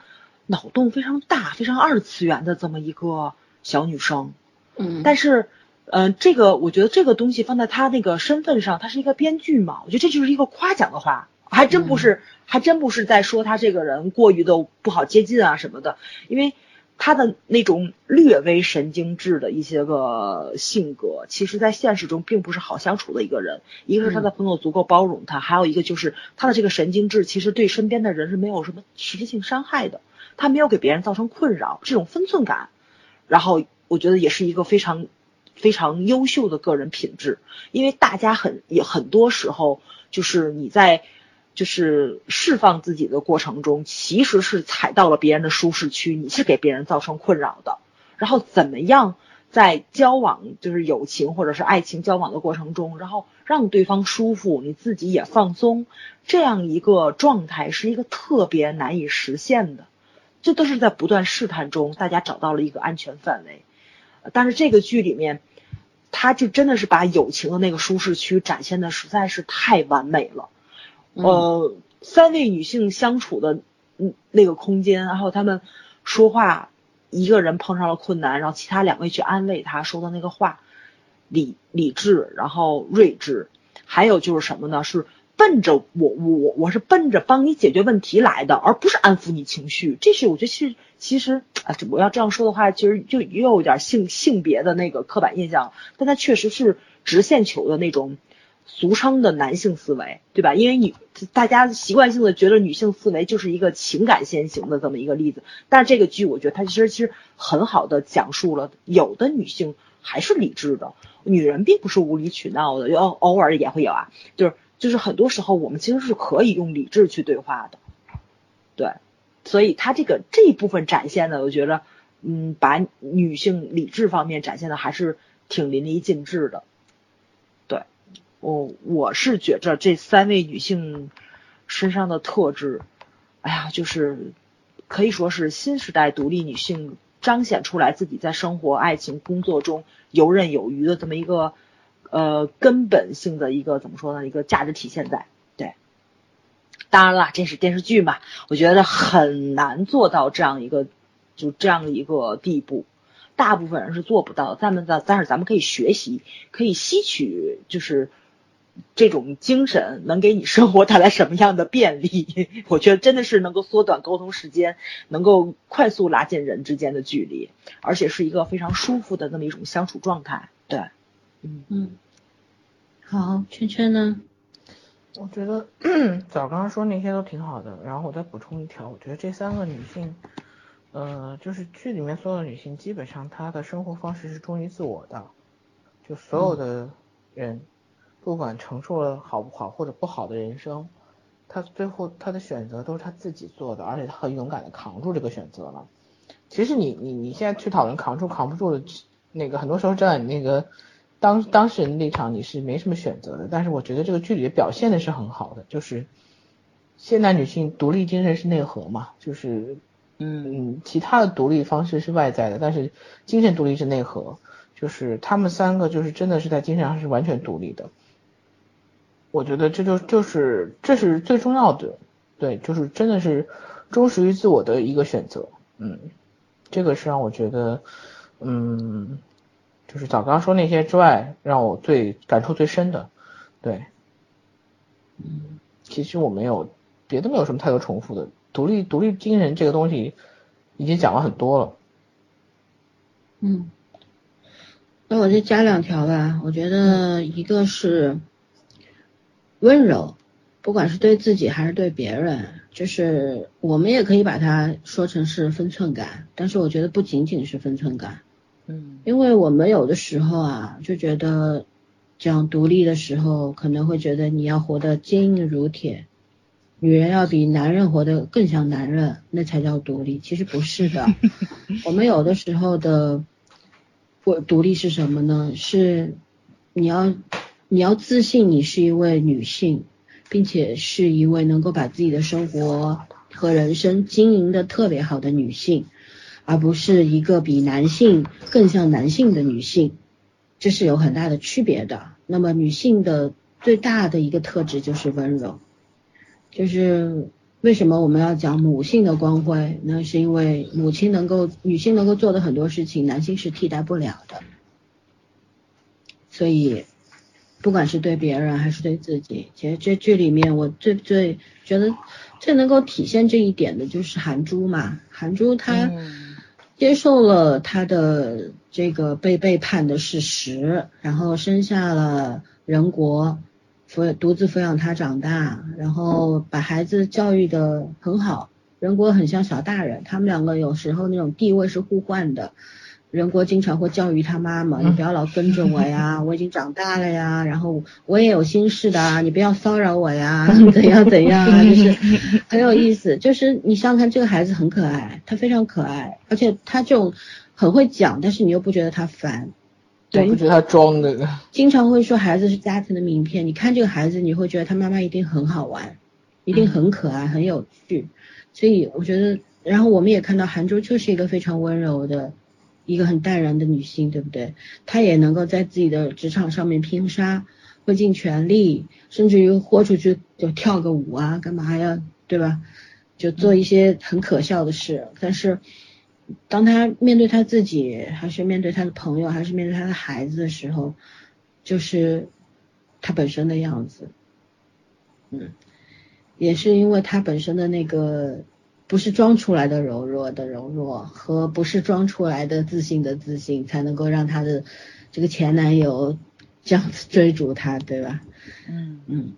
脑洞非常大、非常二次元的这么一个小女生。嗯，但是嗯，这个我觉得这个东西放在她那个身份上，她是一个编剧嘛，我觉得这就是一个夸奖的话，还真不是，还真不是在说她这个人过于的不好接近啊什么的，因为他的那种略微神经质的一些个性格，其实在现实中并不是好相处的一个人。一个是他的朋友足够包容他，还有一个就是他的这个神经质，其实对身边的人是没有什么实质性伤害的，他没有给别人造成困扰，这种分寸感，然后我觉得也是一个非常。非常优秀的个人品质，因为大家很也很多时候就是你在就是释放自己的过程中，其实是踩到了别人的舒适区，你是给别人造成困扰的。然后怎么样在交往就是友情或者是爱情交往的过程中，然后让对方舒服，你自己也放松，这样一个状态是一个特别难以实现的。这都是在不断试探中，大家找到了一个安全范围。但是这个剧里面，他就真的是把友情的那个舒适区展现的实在是太完美了。呃，三位女性相处的嗯那个空间，然后他们说话，一个人碰上了困难，然后其他两位去安慰他说的那个话，理理智，然后睿智，还有就是什么呢？是。奔着我我我是奔着帮你解决问题来的，而不是安抚你情绪。这是我觉得其实其实啊，我要这样说的话，其实就又有点性性别的那个刻板印象。但它确实是直线球的那种俗称的男性思维，对吧？因为你大家习惯性的觉得女性思维就是一个情感先行的这么一个例子。但是这个剧我觉得它其实其实很好的讲述了，有的女性还是理智的，女人并不是无理取闹的，偶偶尔也会有啊，就是。就是很多时候我们其实是可以用理智去对话的，对，所以他这个这一部分展现的，我觉得，嗯，把女性理智方面展现的还是挺淋漓尽致的，我我是觉着这三位女性身上的特质，哎呀，就是可以说是新时代独立女性彰显出来自己在生活、爱情、工作中游刃有余的这么一个。呃，根本性的一个怎么说呢？一个价值体现在对，当然了，这是电视剧嘛，我觉得很难做到这样一个就这样的一个地步，大部分人是做不到。咱们的，但是咱们可以学习，可以吸取，就是这种精神能给你生活带来什么样的便利？我觉得真的是能够缩短沟通时间，能够快速拉近人之间的距离，而且是一个非常舒服的那么一种相处状态。对，嗯嗯。好，圈圈呢？我觉得 早刚刚说那些都挺好的，然后我再补充一条，我觉得这三个女性，呃，就是剧里面所有的女性，基本上她的生活方式是忠于自我的，就所有的人，不管承受了好不好或者不好的人生，他最后他的选择都是他自己做的，而且他很勇敢的扛住这个选择了。其实你你你现在去讨论扛住扛不住的，那个很多时候站在你那个。当当事人立场你是没什么选择的，但是我觉得这个剧里表现的是很好的，就是现代女性独立精神是内核嘛，就是嗯其他的独立方式是外在的，但是精神独立是内核，就是他们三个就是真的是在精神上是完全独立的，我觉得这就就是这是最重要的，对，就是真的是忠实于自我的一个选择，嗯，这个是让我觉得嗯。就是早刚说那些之外，让我最感触最深的，对，嗯，其实我没有别的，没有什么太多重复的。独立独立精神这个东西已经讲了很多了，嗯，那我再加两条吧。我觉得一个是温柔，不管是对自己还是对别人，就是我们也可以把它说成是分寸感，但是我觉得不仅仅是分寸感。嗯，因为我们有的时候啊，就觉得讲独立的时候，可能会觉得你要活得坚硬如铁，女人要比男人活得更像男人，那才叫独立。其实不是的，我们有的时候的我独立是什么呢？是你要你要自信，你是一位女性，并且是一位能够把自己的生活和人生经营的特别好的女性。而不是一个比男性更像男性的女性，这是有很大的区别的。那么女性的最大的一个特质就是温柔，就是为什么我们要讲母性的光辉？那是因为母亲能够女性能够做的很多事情，男性是替代不了的。所以不管是对别人还是对自己，其实这剧里面我最最觉得最能够体现这一点的就是韩珠嘛，韩珠她接受了她的这个被背叛的事实，然后生下了仁国。抚独自抚养他长大，然后把孩子教育的很好。仁国很像小大人，他们两个有时候那种地位是互换的。仁国经常会教育他妈妈：“你不要老跟着我呀，我已经长大了呀，然后我也有心事的，你不要骚扰我呀，怎样怎样啊，就是 很有意思。就是你想想看，这个孩子很可爱，他非常可爱，而且他这种很会讲，但是你又不觉得他烦。对，不觉得他装的。经常会说孩子是家庭的名片，你看这个孩子，你会觉得他妈妈一定很好玩，一定很可爱，很有趣。所以我觉得，然后我们也看到韩珠就是一个非常温柔的，一个很淡然的女性，对不对？她也能够在自己的职场上面拼杀，会尽全力，甚至于豁出去就跳个舞啊，干嘛呀，对吧？就做一些很可笑的事，但是。当她面对她自己，还是面对她的朋友，还是面对她的孩子的时候，就是她本身的样子。嗯，也是因为她本身的那个不是装出来的柔弱的柔弱，和不是装出来的自信的自信，才能够让他的这个前男友这样子追逐他，对吧？嗯嗯。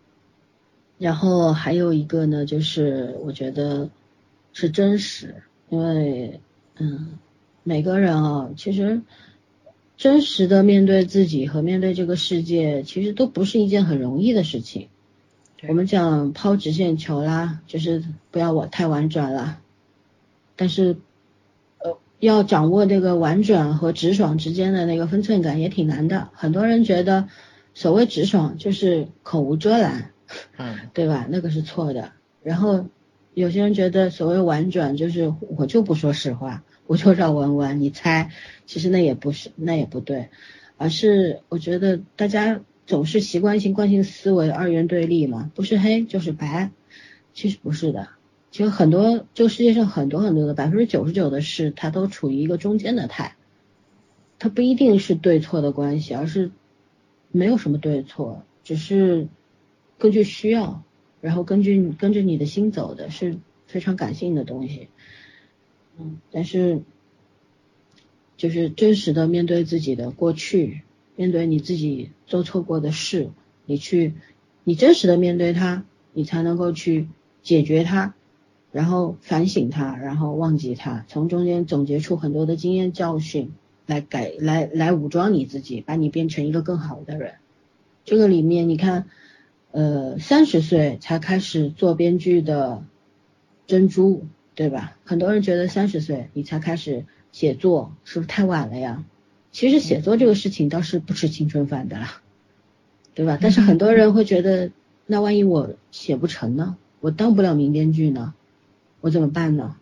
然后还有一个呢，就是我觉得是真实，因为。嗯，每个人啊，其实真实的面对自己和面对这个世界，其实都不是一件很容易的事情。我们讲抛直线球啦，就是不要我太婉转了。但是，呃，要掌握这个婉转和直爽之间的那个分寸感也挺难的。很多人觉得所谓直爽就是口无遮拦，嗯，对吧？那个是错的。然后有些人觉得所谓婉转就是我就不说实话。我就绕弯弯，你猜，其实那也不是，那也不对，而是我觉得大家总是习惯性惯性思维二元对立嘛，不是黑就是白，其实不是的，其实很多这个世界上很多很多的百分之九十九的事，它都处于一个中间的态，它不一定是对错的关系，而是没有什么对错，只是根据需要，然后根据跟着你的心走的，是非常感性的东西。嗯，但是就是真实的面对自己的过去，面对你自己做错过的事，你去，你真实的面对它，你才能够去解决它，然后反省它，然后忘记它，从中间总结出很多的经验教训，来改，来来武装你自己，把你变成一个更好的人。这个里面你看，呃，三十岁才开始做编剧的珍珠。对吧？很多人觉得三十岁你才开始写作，是不是太晚了呀？其实写作这个事情倒是不吃青春饭的啦，对吧？但是很多人会觉得，那万一我写不成呢？我当不了名编剧呢？我怎么办呢？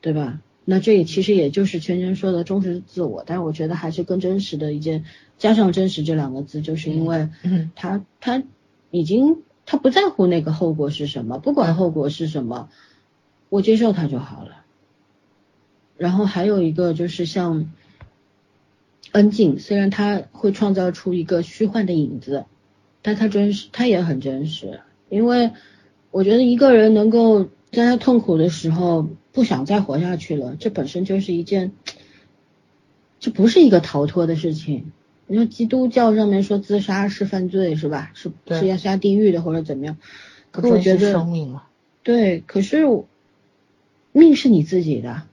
对吧？那这也其实也就是圈圈说的忠实自我，但是我觉得还是更真实的一件，加上真实这两个字，就是因为他他已经他不在乎那个后果是什么，不管后果是什么。我接受他就好了。然后还有一个就是像恩静，虽然他会创造出一个虚幻的影子，但他真实，他也很真实。因为我觉得一个人能够在他痛苦的时候不想再活下去了，这本身就是一件，这不是一个逃脱的事情。你说基督教上面说自杀是犯罪是吧？是是要下地狱的或者怎么样？可我觉得对，可是。命是你自己的，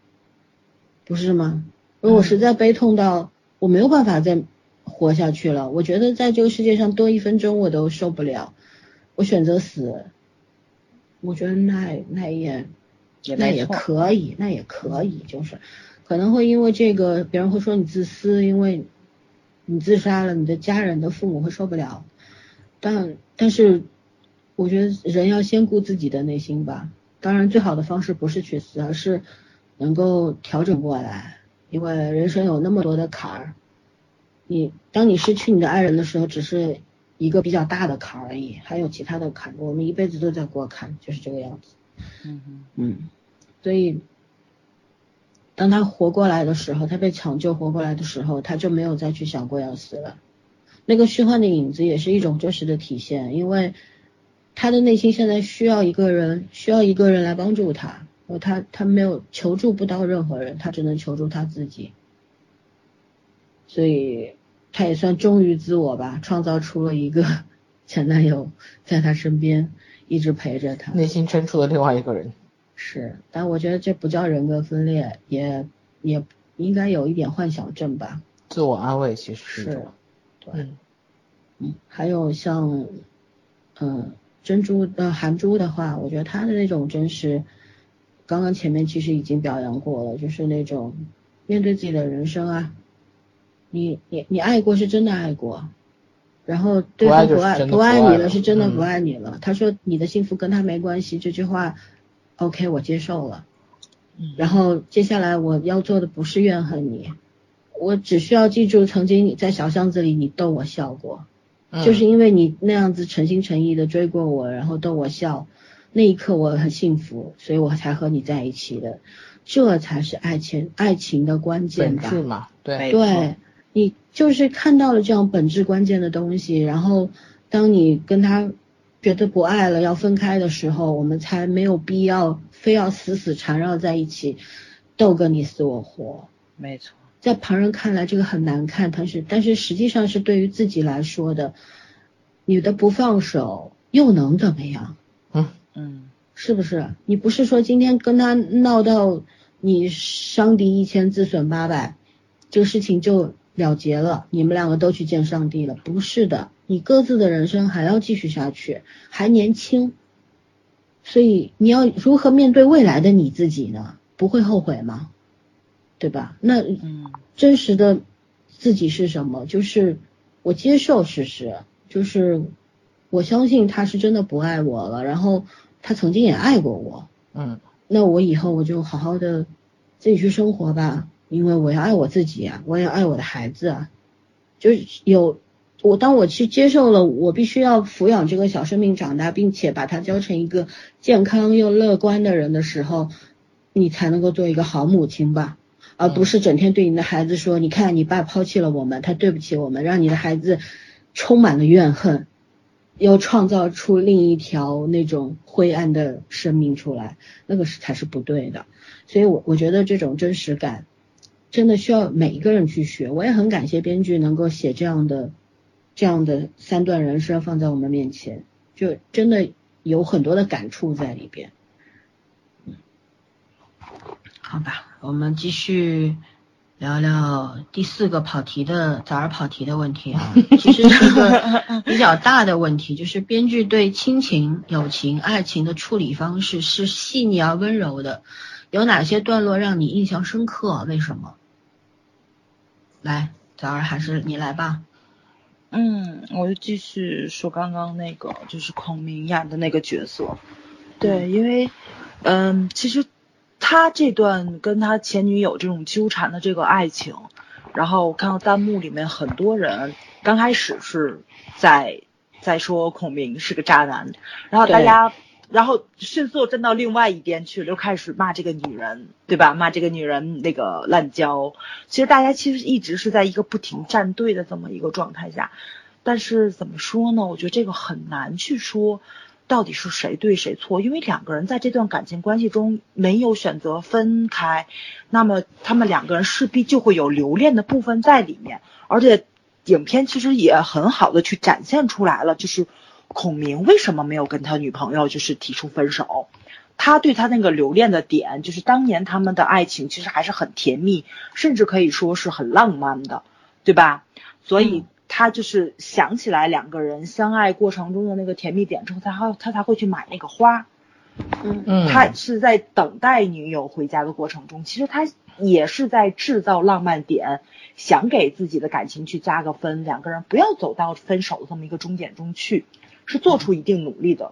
不是吗？如果实在悲痛到我没有办法再活下去了，我觉得在这个世界上多一分钟我都受不了，我选择死。我觉得那那也那也可以，那也可以，就是可能会因为这个，别人会说你自私，因为你自杀了，你的家人的父母会受不了。但但是我觉得人要先顾自己的内心吧。当然，最好的方式不是去死，而是能够调整过来。因为人生有那么多的坎儿，你当你失去你的爱人的时候，只是一个比较大的坎儿而已，还有其他的坎。我们一辈子都在过坎，就是这个样子。嗯嗯。所以，当他活过来的时候，他被抢救活过来的时候，他就没有再去想过要死了。那个虚幻的影子也是一种真实的体现，因为他的内心现在需要一个人，需要一个人来帮助他，他他没有求助不到任何人，他只能求助他自己，所以他也算忠于自我吧，创造出了一个 前男友在他身边一直陪着他，内心深处的另外一个人。是，但我觉得这不叫人格分裂，也也应该有一点幻想症吧，自我安慰其实是。对，嗯，还有像，嗯，珍珠呃韩珠的话，我觉得她的那种真实，刚刚前面其实已经表扬过了，就是那种面对自己的人生啊，你你你爱过是真的爱过，然后对方不爱不爱你了是真的不爱你了，他说你的幸福跟他没关系，这句话，OK 我接受了，然后接下来我要做的不是怨恨你。我只需要记住，曾经你在小巷子里你逗我笑过，就是因为你那样子诚心诚意的追过我，然后逗我笑，那一刻我很幸福，所以我才和你在一起的，这才是爱情爱情的关键吧？是嘛？对，对，你就是看到了这样本质关键的东西，然后当你跟他觉得不爱了要分开的时候，我们才没有必要非要死死缠绕在一起，斗个你死我活。没错。在旁人看来，这个很难看，但是但是实际上是对于自己来说的，你的不放手又能怎么样？嗯嗯，是不是？你不是说今天跟他闹到你伤敌一千自损八百，这个事情就了结了，你们两个都去见上帝了？不是的，你各自的人生还要继续下去，还年轻，所以你要如何面对未来的你自己呢？不会后悔吗？对吧？那真实的自己是什么？就是我接受事实，就是我相信他是真的不爱我了，然后他曾经也爱过我。嗯，那我以后我就好好的自己去生活吧，因为我要爱我自己啊，我也要爱我的孩子啊。就是有我，当我去接受了我必须要抚养这个小生命长大，并且把他教成一个健康又乐观的人的时候，你才能够做一个好母亲吧。而不是整天对你的孩子说，你看你爸抛弃了我们，他对不起我们，让你的孩子充满了怨恨，要创造出另一条那种灰暗的生命出来，那个是才是不对的。所以，我我觉得这种真实感真的需要每一个人去学。我也很感谢编剧能够写这样的这样的三段人生放在我们面前，就真的有很多的感触在里边。好吧，我们继续聊聊第四个跑题的早儿跑题的问题啊，其实是个比较大的问题，就是编剧对亲情、友情、爱情的处理方式是细腻而温柔的，有哪些段落让你印象深刻？为什么？来，早儿还是你来吧。嗯，我就继续说刚刚那个，就是孔明演的那个角色。对，因为嗯，其实。他这段跟他前女友这种纠缠的这个爱情，然后我看到弹幕里面很多人刚开始是在在说孔明是个渣男，然后大家然后迅速站到另外一边去，就开始骂这个女人，对吧？骂这个女人那个滥交。其实大家其实一直是在一个不停站队的这么一个状态下，但是怎么说呢？我觉得这个很难去说。到底是谁对谁错？因为两个人在这段感情关系中没有选择分开，那么他们两个人势必就会有留恋的部分在里面。而且影片其实也很好的去展现出来了，就是孔明为什么没有跟他女朋友就是提出分手？他对他那个留恋的点，就是当年他们的爱情其实还是很甜蜜，甚至可以说是很浪漫的，对吧？所以。他就是想起来两个人相爱过程中的那个甜蜜点之后，他还他才会去买那个花。嗯嗯，他是在等待女友回家的过程中，其实他也是在制造浪漫点，想给自己的感情去加个分，两个人不要走到分手的这么一个终点中去，是做出一定努力的。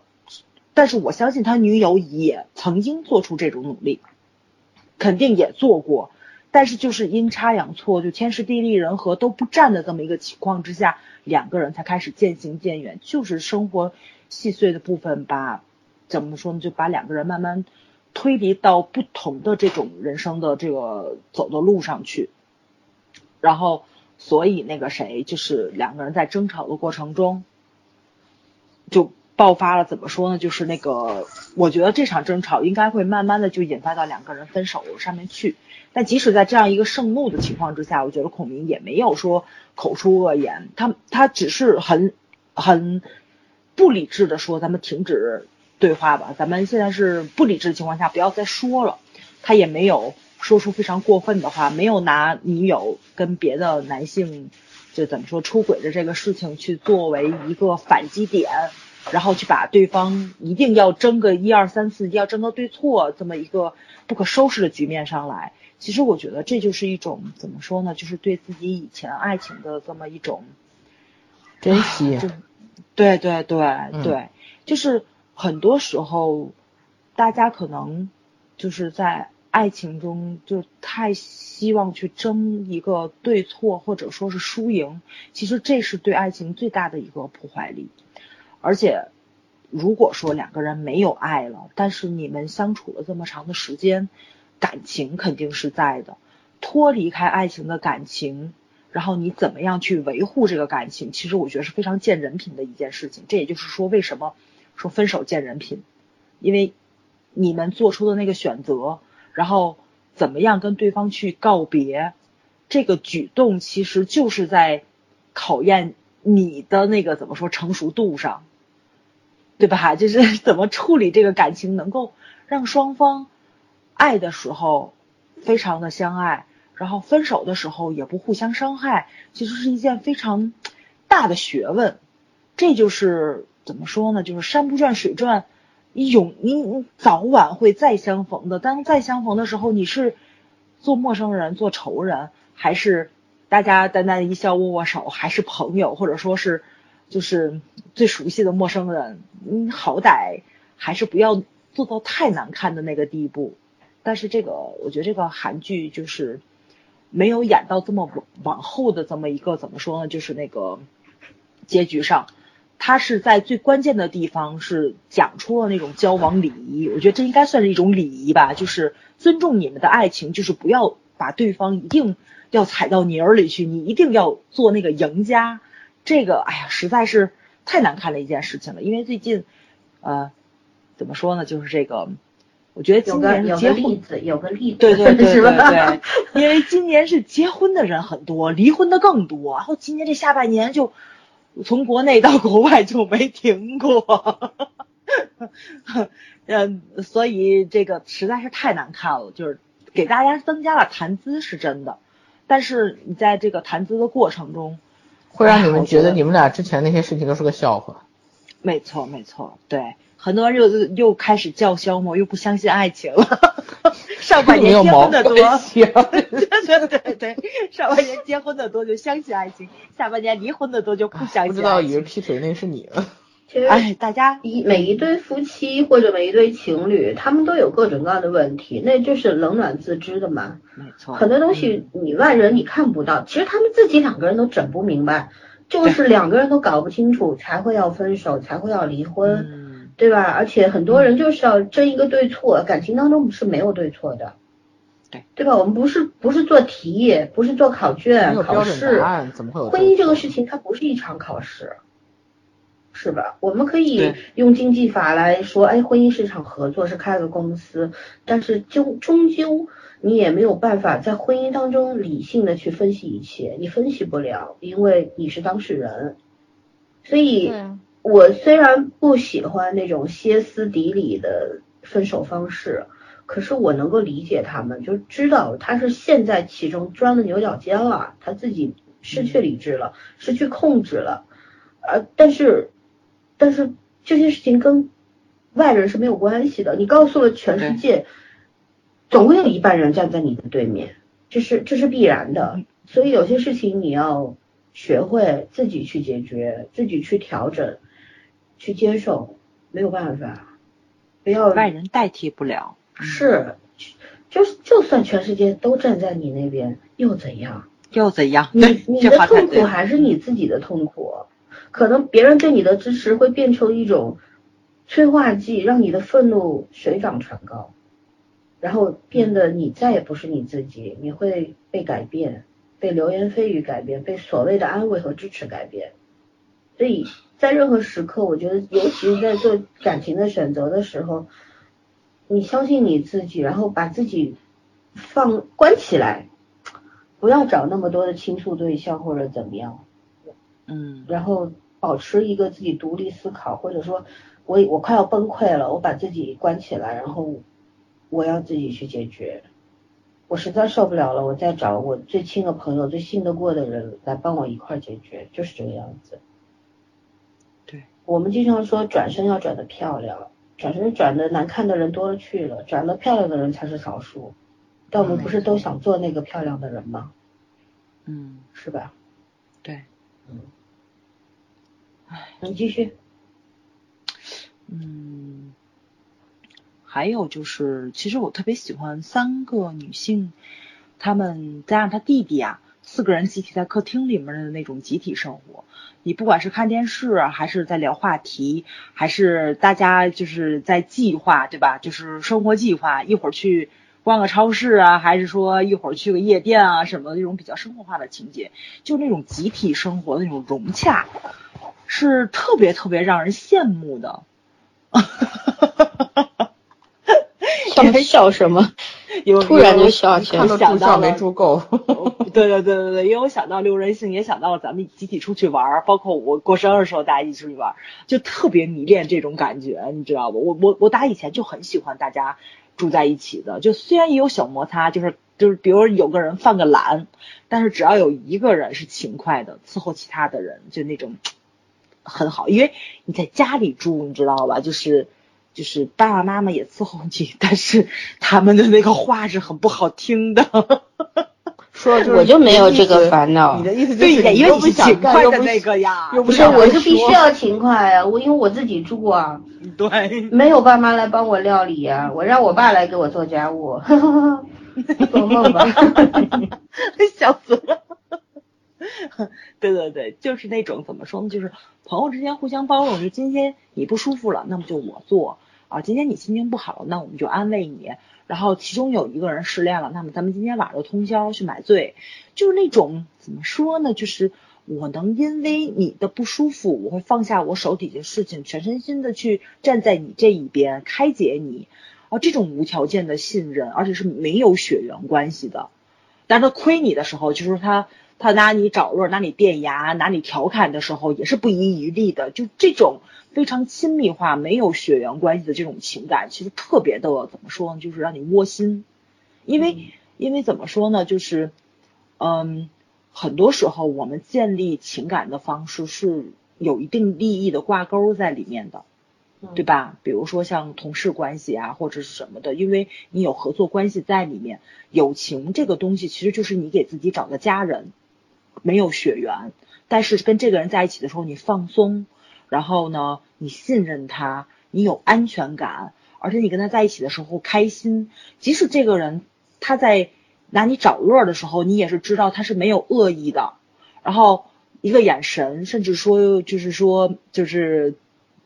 但是我相信他女友也曾经做出这种努力，肯定也做过。但是就是阴差阳错，就天时地利人和都不占的这么一个情况之下，两个人才开始渐行渐远。就是生活细碎的部分把怎么说呢？就把两个人慢慢推离到不同的这种人生的这个走的路上去。然后所以那个谁，就是两个人在争吵的过程中，就爆发了。怎么说呢？就是那个，我觉得这场争吵应该会慢慢的就引发到两个人分手上面去。但即使在这样一个盛怒的情况之下，我觉得孔明也没有说口出恶言，他他只是很很不理智的说，咱们停止对话吧，咱们现在是不理智的情况下，不要再说了。他也没有说出非常过分的话，没有拿女友跟别的男性就怎么说出轨的这个事情去作为一个反击点，然后去把对方一定要争个一二三四，要争个对错这么一个不可收拾的局面上来。其实我觉得这就是一种怎么说呢，就是对自己以前爱情的这么一种珍惜。对对对对，就是很多时候大家可能就是在爱情中就太希望去争一个对错或者说是输赢，其实这是对爱情最大的一个破坏力。而且如果说两个人没有爱了，但是你们相处了这么长的时间。感情肯定是在的，脱离开爱情的感情，然后你怎么样去维护这个感情？其实我觉得是非常见人品的一件事情。这也就是说，为什么说分手见人品？因为你们做出的那个选择，然后怎么样跟对方去告别，这个举动其实就是在考验你的那个怎么说成熟度上，对吧？就是怎么处理这个感情，能够让双方。爱的时候非常的相爱，然后分手的时候也不互相伤害，其实是一件非常大的学问。这就是怎么说呢？就是山不转水转，你永你早晚会再相逢的。当再相逢的时候，你是做陌生人、做仇人，还是大家淡淡一笑、握握手，还是朋友，或者说是就是最熟悉的陌生人？你好歹还是不要做到太难看的那个地步。但是这个，我觉得这个韩剧就是没有演到这么往后的这么一个怎么说呢？就是那个结局上，他是在最关键的地方是讲出了那种交往礼仪。我觉得这应该算是一种礼仪吧，就是尊重你们的爱情，就是不要把对方一定要踩到泥儿里去，你一定要做那个赢家。这个，哎呀，实在是太难看的一件事情了。因为最近，呃，怎么说呢？就是这个。我觉得今年结婚，有个例子，对对对对对，因为今年是结婚的人很多，离婚的更多，然后今年这下半年就从国内到国外就没停过，嗯，所以这个实在是太难看了，就是给大家增加了谈资是真的，但是你在这个谈资的过程中，会让你们觉得你们俩之前那些事情都是个笑话。没错没错，对。很多人又又开始叫嚣嘛，又不相信爱情了。上半年结婚的多，对对对对，上半年结婚的多就相信爱情，下半年离婚的多就不相信。不知道以为劈腿那是你了。其实，哎，大家一每一对夫妻或者每一对情侣，他们都有各种各样的问题，那就是冷暖自知的嘛。没错。很多东西你外人你看不到，其实他们自己两个人都整不明白，就是两个人都搞不清楚，才会要分手，才会要离婚。对吧？而且很多人就是要争一个对错，感情当中是没有对错的，对对吧？我们不是不是做题，不是做考卷考试，怎么会有婚姻这个事情？它不是一场考试，是吧？我们可以用经济法来说，哎，婚姻是场合作，是开个公司，但是就终究你也没有办法在婚姻当中理性的去分析一切，你分析不了，因为你是当事人，所以。我虽然不喜欢那种歇斯底里的分手方式，可是我能够理解他们，就知道他是陷在其中钻了牛角尖了，他自己失去理智了，失去控制了，呃，但是，但是这些事情跟外人是没有关系的，你告诉了全世界，总会有一半人站在你的对面，这是这是必然的，所以有些事情你要学会自己去解决，自己去调整。去接受，没有办法，不要外人代替不了。是，就就算全世界都站在你那边，又怎样？又怎样？你你的痛苦还是你自己的痛苦。可能别人对你的支持会变成一种催化剂，让你的愤怒水涨船高，然后变得你再也不是你自己，你会被改变。被流言蜚语改变，被所谓的安慰和支持改变。所以在任何时刻，我觉得，尤其是在做感情的选择的时候，你相信你自己，然后把自己放关起来，不要找那么多的倾诉对象或者怎么样，嗯然后保持一个自己独立思考，或者说我我快要崩溃了，我把自己关起来，然后我要自己去解决。我实在受不了了，我再找我最亲的朋友、最信得过的人来帮我一块解决，就是这个样子。对，我们经常说转身要转的漂亮，转身转的难看的人多了去了，转的漂亮的人才是少数。但我们不是都想做那个漂亮的人吗？嗯，是吧？对，嗯你继续。嗯，还有就是，其实我特别喜欢三个女性，她们加上她弟弟啊，四个人集体在客厅里面的那种集体生活。你不管是看电视，还是在聊话题，还是大家就是在计划，对吧？就是生活计划，一会儿去逛个超市啊，还是说一会儿去个夜店啊什么的，这种比较生活化的情节，就那种集体生活的那种融洽，是特别特别让人羡慕的。笑笑什么？有突然就笑起来看。到助教没住够。对对对对对，因为我想到六人行，也想到了咱们集体出去玩儿，包括我过生日的时候大家一起出去玩儿，就特别迷恋这种感觉，你知道吧？我我我打以前就很喜欢大家住在一起的，就虽然也有小摩擦，就是就是比如有个人犯个懒，但是只要有一个人是勤快的，伺候其他的人，就那种很好。因为你在家里住，你知道吧？就是。就是爸爸妈妈也伺候你，但是他们的那个话是很不好听的。说就是我就没有这个烦恼你的意思就对呀，是你因为你勤快的干又不那个呀。又不是，我就必须要勤快啊！我因为我自己住啊，对，没有爸妈来帮我料理啊，我让我爸来给我做家务，做梦吧！笑死了。对对对，就是那种怎么说呢？就是朋友之间互相包容。就今天你不舒服了，那么就我做啊；今天你心情不好，那我们就安慰你。然后其中有一个人失恋了，那么咱们今天晚上就通宵去买醉，就是那种怎么说呢？就是我能因为你的不舒服，我会放下我手底下事情，全身心的去站在你这一边，开解你啊。这种无条件的信任，而且是没有血缘关系的。但是他亏你的时候，就是他他拿你找乐，拿你垫牙，拿你调侃的时候，也是不遗余力的。就这种非常亲密化、没有血缘关系的这种情感，其实特别的怎么说呢？就是让你窝心。因为因为怎么说呢？就是嗯，很多时候我们建立情感的方式是有一定利益的挂钩在里面的。对吧？比如说像同事关系啊，或者是什么的，因为你有合作关系在里面，友情这个东西其实就是你给自己找的家人，没有血缘，但是跟这个人在一起的时候你放松，然后呢，你信任他，你有安全感，而且你跟他在一起的时候开心，即使这个人他在拿你找乐的时候，你也是知道他是没有恶意的，然后一个眼神，甚至说就是说就是。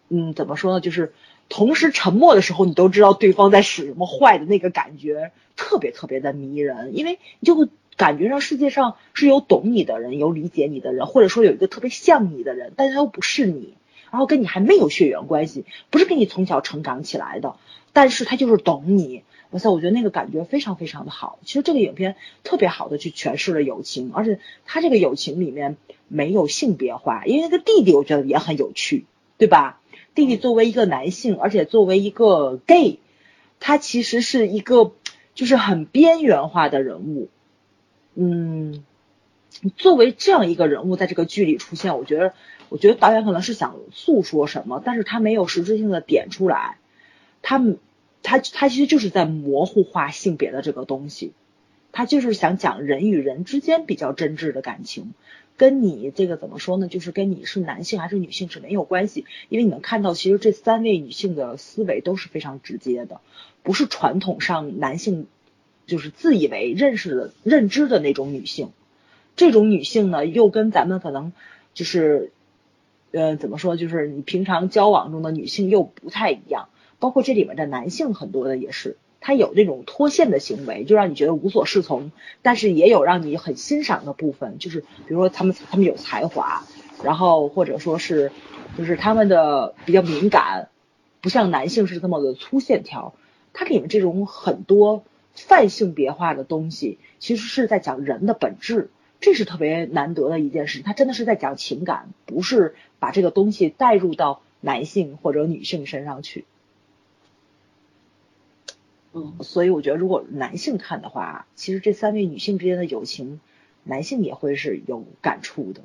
嗯，怎么说呢？就是同时沉默的时候，你都知道对方在使什么坏的那个感觉，特别特别的迷人。因为你就会感觉上世界上是有懂你的人，有理解你的人，或者说有一个特别像你的人，但是他又不是你，然后跟你还没有血缘关系，不是跟你从小成长起来的，但是他就是懂你。哇塞，我觉得那个感觉非常非常的好。其实这个影片特别好的去诠释了友情，而且他这个友情里面没有性别化，因为那个弟弟我觉得也很有趣，对吧？弟弟作为一个男性，而且作为一个 gay，他其实是一个就是很边缘化的人物。嗯，作为这样一个人物在这个剧里出现，我觉得，我觉得导演可能是想诉说什么，但是他没有实质性的点出来。他他他其实就是在模糊化性别的这个东西，他就是想讲人与人之间比较真挚的感情。跟你这个怎么说呢？就是跟你是男性还是女性是没有关系，因为你能看到，其实这三位女性的思维都是非常直接的，不是传统上男性就是自以为认识的认知的那种女性。这种女性呢，又跟咱们可能就是呃怎么说，就是你平常交往中的女性又不太一样。包括这里面的男性很多的也是，他有那种脱线的行为，就让你觉得无所适从，但是也有让你很欣赏的部分，就是比如说他们他们有才华，然后或者说是就是他们的比较敏感，不像男性是这么的粗线条，它里面这种很多泛性别化的东西，其实是在讲人的本质。这是特别难得的一件事，他真的是在讲情感，不是把这个东西带入到男性或者女性身上去。嗯，所以我觉得如果男性看的话，其实这三位女性之间的友情，男性也会是有感触的。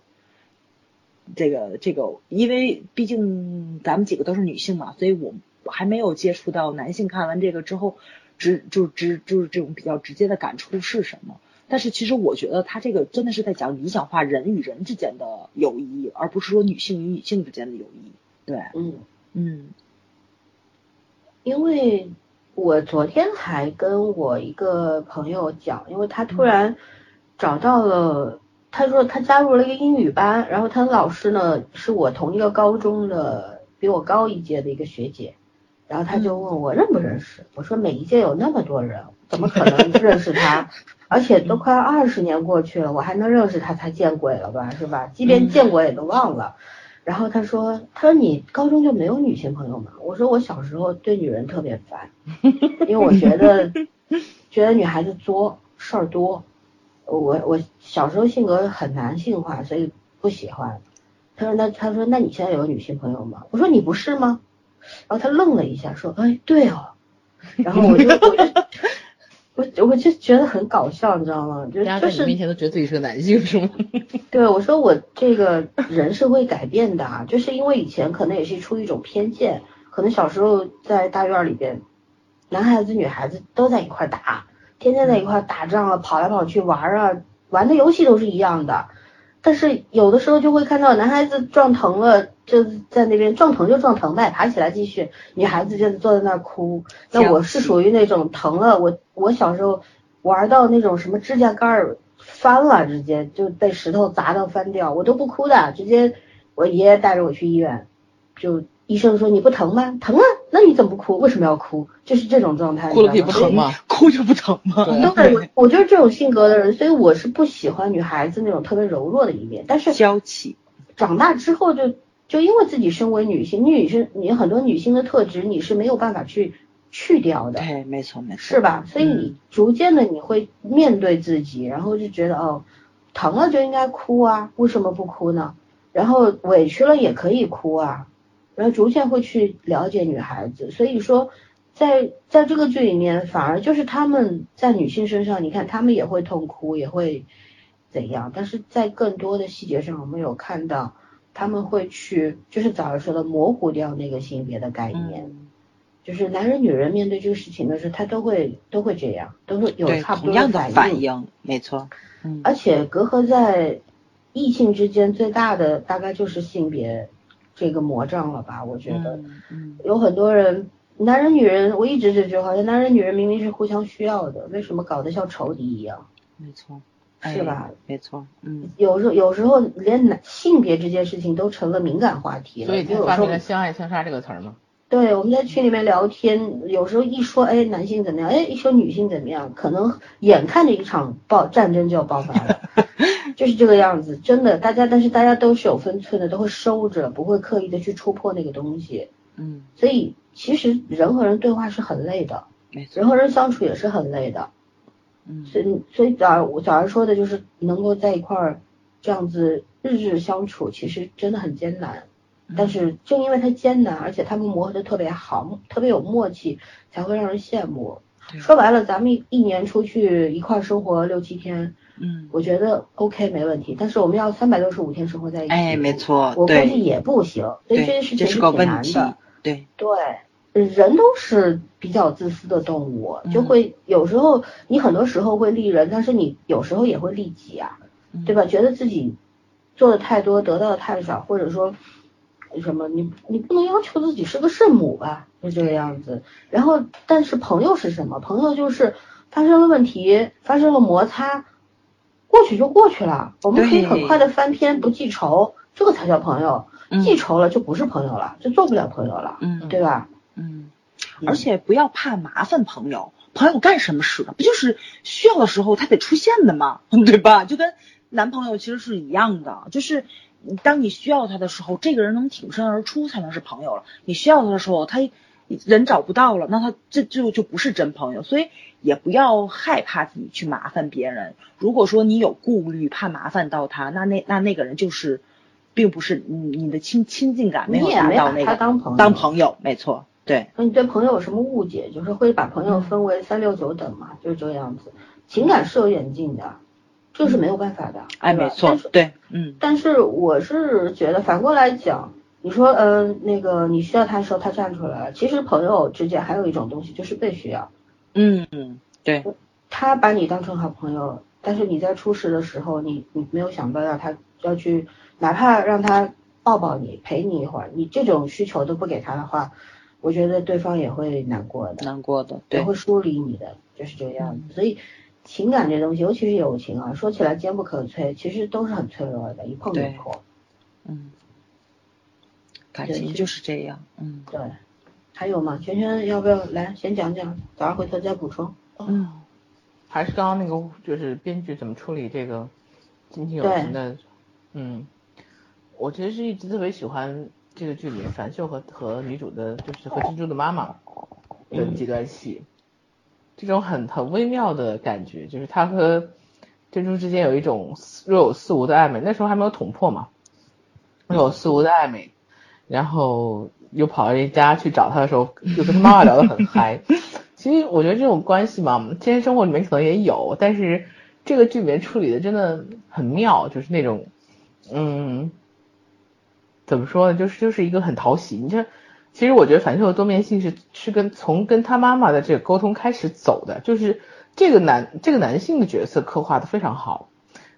这个这个，因为毕竟咱们几个都是女性嘛，所以我还没有接触到男性看完这个之后，直就直就是这种比较直接的感触是什么。但是其实我觉得他这个真的是在讲理想化人与人之间的友谊，而不是说女性与女性之间的友谊。对，嗯嗯，因为我昨天还跟我一个朋友讲，因为他突然找到了，他说他加入了一个英语班，然后他的老师呢是我同一个高中的，比我高一届的一个学姐，然后他就问我认不认识，我说每一届有那么多人，怎么可能 认识他？而且都快二十年过去了，我还能认识他，才见鬼了吧，是吧？即便见过也都忘了。然后他说：“他说你高中就没有女性朋友吗？”我说：“我小时候对女人特别烦，因为我觉得 觉得女孩子作，事儿多。我我小时候性格很男性化，所以不喜欢。”他说：“那他说那你现在有女性朋友吗？”我说：“你不是吗？”然后他愣了一下，说：“哎，对哦。”然后我就我就。我我就觉得很搞笑，你知道吗？就大家在你面前都觉得自己是个男性，是吗？对，我说我这个人是会改变的，就是因为以前可能也是出于一种偏见，可能小时候在大院里边，男孩子女孩子都在一块打，天天在一块打仗啊，跑来跑去玩啊，玩的游戏都是一样的。但是有的时候就会看到男孩子撞疼了，就在那边撞疼就撞疼呗，爬起来继续。女孩子就坐在那儿哭。那我是属于那种疼了，我我小时候玩到那种什么指甲盖儿翻了，直接就被石头砸到翻掉，我都不哭的，直接我爷爷带着我去医院，就。医生说你不疼吗？疼啊，那你怎么不哭？为什么要哭？就是这种状态。哭了也不疼吗？哭就不疼吗？对，我我就是这种性格的人，所以我是不喜欢女孩子那种特别柔弱的一面。但是娇气，长大之后就就因为自己身为女性，女生你很多女性的特质你是没有办法去去掉的。对，没错没错。是吧？所以你逐渐的你会面对自己，然后就觉得哦，疼了就应该哭啊，为什么不哭呢？然后委屈了也可以哭啊。然后逐渐会去了解女孩子，所以说，在在这个剧里面，反而就是他们在女性身上，你看他们也会痛哭，也会怎样，但是在更多的细节上，我们有看到他们会去，就是早上说的模糊掉那个性别的概念，就是男人女人面对这个事情的时候，他都会都会这样，都会有差不多的反应，没错，嗯，而且隔阂在异性之间最大的大概就是性别。这个魔障了吧？我觉得，有很多人，男人女人，我一直这句话，男人女人明明是互相需要的，为什么搞得像仇敌一样？没错，是吧？没错，嗯，有时候有时候连男性别这件事情都成了敏感话题了，所以就发明了“相爱相杀”这个词儿吗？对，我们在群里面聊天，有时候一说哎男性怎么样，哎一说女性怎么样，可能眼看着一场爆战争就要爆发了，就是这个样子，真的，大家但是大家都是有分寸的，都会收着，不会刻意的去戳破那个东西，嗯，所以其实人和人对话是很累的，人和人相处也是很累的，嗯，所以所以早我早上说的就是能够在一块儿这样子日日相处，其实真的很艰难。但是正因为它艰难，而且他们磨合的特别好，特别有默契，才会让人羡慕。说白了，咱们一年出去一块生活六七天，嗯，我觉得 OK 没问题。但是我们要三百六十五天生活在一起，哎，没错，我估计也不行。所以这件事情是挺难的。对对，人都是比较自私的动物，就会有时候你很多时候会利人，但是你有时候也会利己啊，对吧？觉得自己做的太多，得到的太少，或者说。什么？你你不能要求自己是个圣母吧？就这个样子。然后，但是朋友是什么？朋友就是发生了问题，发生了摩擦，过去就过去了。我们可以很快的翻篇，不记仇，这个才叫朋友。记仇了就不是朋友了，就做不了朋友了。嗯，对吧？嗯。而且不要怕麻烦朋友，朋友干什么使的？不就是需要的时候他得出现的吗？对吧？就跟男朋友其实是一样的，就是当你需要他的时候，这个人能挺身而出才能是朋友了。你需要他的时候，他人找不到了，那他这就就不是真朋友。所以也不要害怕自己去麻烦别人。如果说你有顾虑，怕麻烦到他，那那那那个人就是。并不是你你的亲亲近感没有达到那个当朋友，当朋友没错，对。那你对朋友有什么误解？就是会把朋友分为三六九等嘛，就是这个样子。情感是有远近的，这是没有办法的。哎，没错，对，嗯。但是我是觉得反过来讲，你说，嗯，那个你需要他的时候他站出来了。其实朋友之间还有一种东西就是被需要。嗯嗯，对。他把你当成好朋友，但是你在出事的时候，你你没有想到要他要去。哪怕让他抱抱你，陪你一会儿，你这种需求都不给他的话，我觉得对方也会难过的，难过的，也会疏离你的，就是这个样子。所以情感这东西，尤其是友情啊，说起来坚不可摧，其实都是很脆弱的，一碰就破。嗯，感情就是这样。嗯，对。还有吗？圈圈要不要来先讲讲？早上回头再补充。嗯，还是刚刚那个，就是编剧怎么处理这个亲情友情的？嗯。我其实是一直特别喜欢这个剧里面樊秀和和女主的，就是和珍珠的妈妈的几段戏，这种很很微妙的感觉，就是他和珍珠之间有一种若有似无的暧昧，那时候还没有捅破嘛，若有似无的暧昧，然后又跑到人家去找他的时候，就跟他妈妈聊得很嗨。其实我觉得这种关系嘛，现实生活里面可能也有，但是这个剧里面处理的真的很妙，就是那种嗯。怎么说呢？就是就是一个很讨喜。你这其实我觉得樊秀的多面性是是跟从跟他妈妈的这个沟通开始走的，就是这个男这个男性的角色刻画的非常好。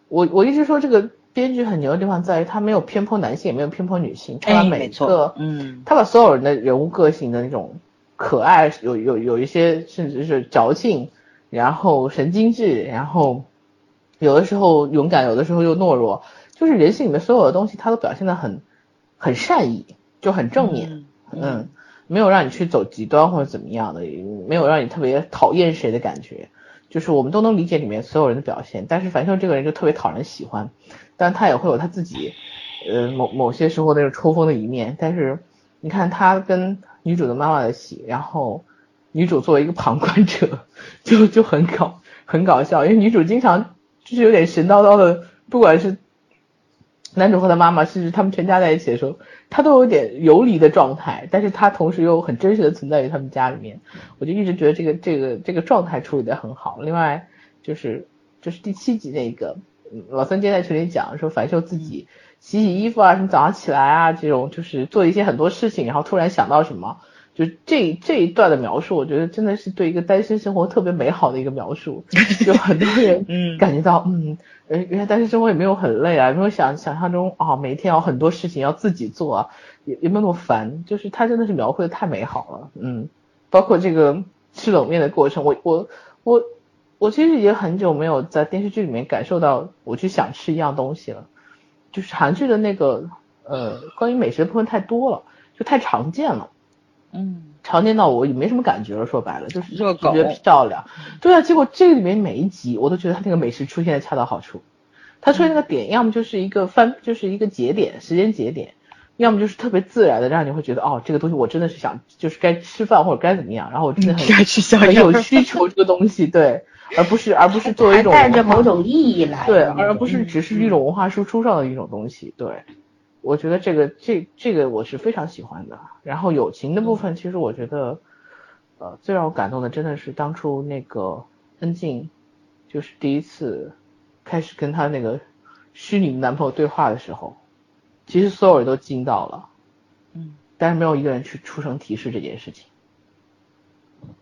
我我一直说这个编剧很牛的地方在于他没有偏颇男性，也没有偏颇女性，他把每个嗯，他把所有人的人物个性的那种可爱，有有有一些甚至是矫情，然后神经质，然后有的时候勇敢，有的时候又懦弱，就是人性里面所有的东西，他都表现的很。很善意，就很正面，嗯，嗯没有让你去走极端或者怎么样的，没有让你特别讨厌谁的感觉，就是我们都能理解里面所有人的表现。但是樊秀这个人就特别讨人喜欢，但他也会有他自己，呃，某某些时候那种抽风的一面。但是你看他跟女主的妈妈的戏，然后女主作为一个旁观者，就就很搞很搞笑，因为女主经常就是有点神叨叨的，不管是。男主和他妈妈，甚至他们全家在一起的时候，他都有点游离的状态，但是他同时又很真实的存在于他们家里面。我就一直觉得这个这个这个状态处理的很好。另外就是就是第七集那个老三今天在群里讲说，樊秀自己洗洗衣服啊，什么早上起来啊这种，就是做一些很多事情，然后突然想到什么。就这这一段的描述，我觉得真的是对一个单身生活特别美好的一个描述。就很多人嗯感觉到嗯，原来单身生活也没有很累啊，没有想想象中啊，每天有很多事情要自己做，也也没有那么烦。就是他真的是描绘的太美好了，嗯，包括这个吃冷面的过程，我我我我其实也很久没有在电视剧里面感受到我去想吃一样东西了。就是韩剧的那个呃关于美食的部分太多了，就太常见了。嗯，常见到我也没什么感觉了。说白了，就是觉得漂亮。对啊，结果这个里面每一集，我都觉得他那个美食出现的恰到好处。他出现那个点，要么就是一个翻，就是一个节点，时间节点；要么就是特别自然的，让你会觉得哦，这个东西我真的是想，就是该吃饭或者该怎么样。然后我真的很 很有需求这个东西，对，而不是而不是作为一种带着某种意义来，对，而不是只是一种文化输出上的一种东西，对。我觉得这个这这个我是非常喜欢的。然后友情的部分，其实我觉得，呃，最让我感动的真的是当初那个恩静，就是第一次开始跟她那个虚拟的男朋友对话的时候，其实所有人都惊到了，嗯，但是没有一个人去出声提示这件事情。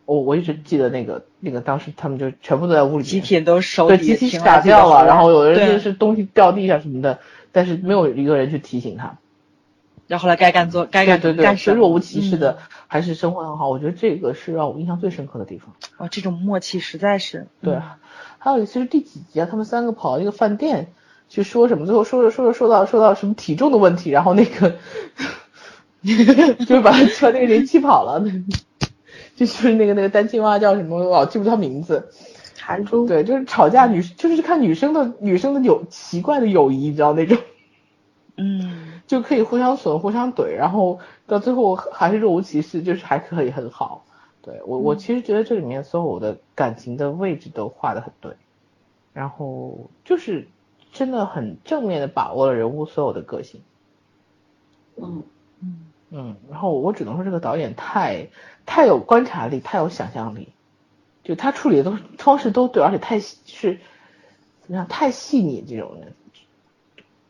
我我一直记得那个那个当时他们就全部都在屋里，集体都手对集体傻掉了，然后有的人就是东西掉地下什么的。但是没有一个人去提醒他，然后来该干做该干对对，是若无其事的，还是生活很好。我觉得这个是让我印象最深刻的地方。哇，这种默契实在是对。还有其实第几集啊？他们三个跑到一个饭店去说什么？最后说着说着说到说到什么体重的问题，然后那个 就是把把那个人气跑了。就是那个那个单亲妈叫什么，我老记不住他名字。韩珠。对，就是吵架女，就是看女生的女生的友奇怪的友谊，你知道那种。嗯。就可以互相损、互相怼，然后到最后还是若无其事，就是还可以很好。对我，我其实觉得这里面所有的感情的位置都画的很对，然后就是真的很正面的把握了人物所有的个性。嗯嗯嗯，然后我只能说这个导演太太有观察力，太有想象力，就他处理的都方式都对，而且太是怎么样，太细腻，这种人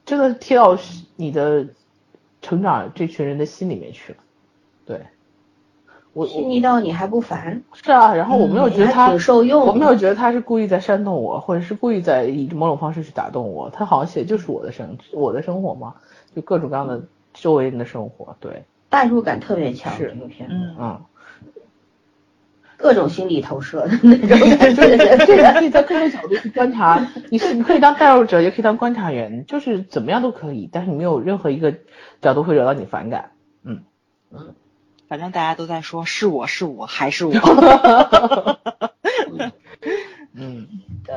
真的贴到你的成长这群人的心里面去了，对。我细腻到你还不烦？是啊，然后我没有觉得他挺受用，我没有觉得他是故意在煽动我，或者是故意在以某种方式去打动我。他好像写就是我的生我的生活嘛，就各种各样的周围人的生活，对，代入感特别强，是这个片子，嗯，各种心理投射的那种 感觉，对，可以在各种角度去观察，你是你可以当代入者，也可以当观察员，就是怎么样都可以，但是你没有任何一个角度会惹到你反感，嗯嗯。反正大家都在说是我是我还是我，嗯，对，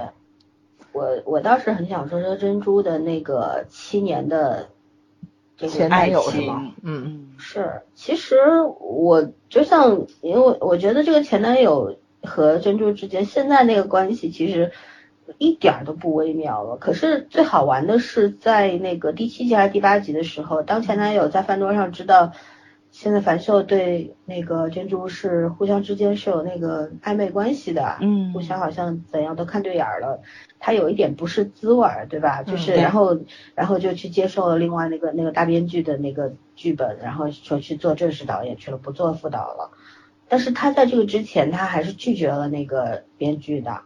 我我倒是很想说说珍珠的那个七年的这个爱情，嗯。嗯，是，其实我就像，因为我觉得这个前男友和珍珠之间现在那个关系其实一点都不微妙了，可是最好玩的是在那个第七集还是第八集的时候，当前男友在饭桌上知道。现在樊秀对那个珍珠是互相之间是有那个暧昧关系的，嗯，互相好像怎样都看对眼了，他有一点不是滋味儿，对吧？就是然后然后就去接受了另外那个那个大编剧的那个剧本，然后说去做正式导演去了，不做副导了。但是他在这个之前，他还是拒绝了那个编剧的，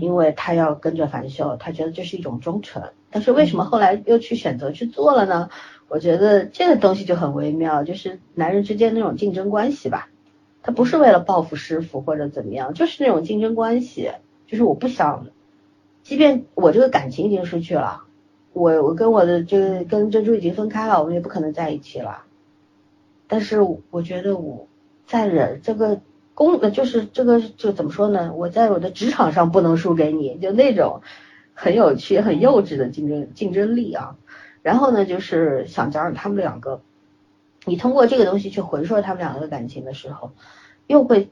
因为他要跟着樊秀，他觉得这是一种忠诚。但是为什么后来又去选择去做了呢？我觉得这个东西就很微妙，就是男人之间那种竞争关系吧，他不是为了报复师傅或者怎么样，就是那种竞争关系，就是我不想，即便我这个感情已经失去了，我我跟我的这个跟珍珠已经分开了，我们也不可能在一起了，但是我觉得我在人这个工，就是这个就怎么说呢？我在我的职场上不能输给你，就那种很有趣、很幼稚的竞争竞争力啊。然后呢，就是想讲讲他们两个，你通过这个东西去回溯他们两个的感情的时候，又会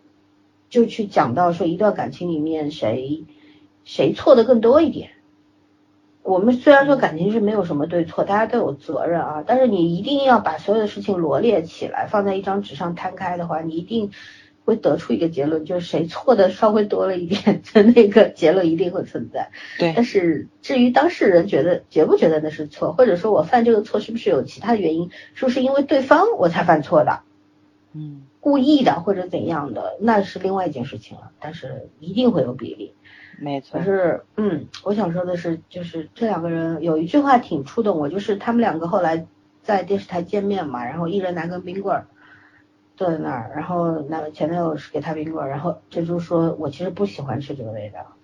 就去讲到说一段感情里面谁谁错的更多一点。我们虽然说感情是没有什么对错，大家都有责任啊，但是你一定要把所有的事情罗列起来，放在一张纸上摊开的话，你一定。会得出一个结论，就是谁错的稍微多了一点，就 那个结论一定会存在。对。但是至于当事人觉得觉不觉得那是错，或者说我犯这个错是不是有其他的原因，是不是因为对方我才犯错的？嗯。故意的或者怎样的，那是另外一件事情了。但是一定会有比例。没错。可是，嗯，我想说的是，就是这两个人有一句话挺触动我，就是他们两个后来在电视台见面嘛，然后一人拿根冰棍儿。坐在那儿，然后那前男友是给他冰棍，然后珍珠说：“我其实不喜欢吃这个味道，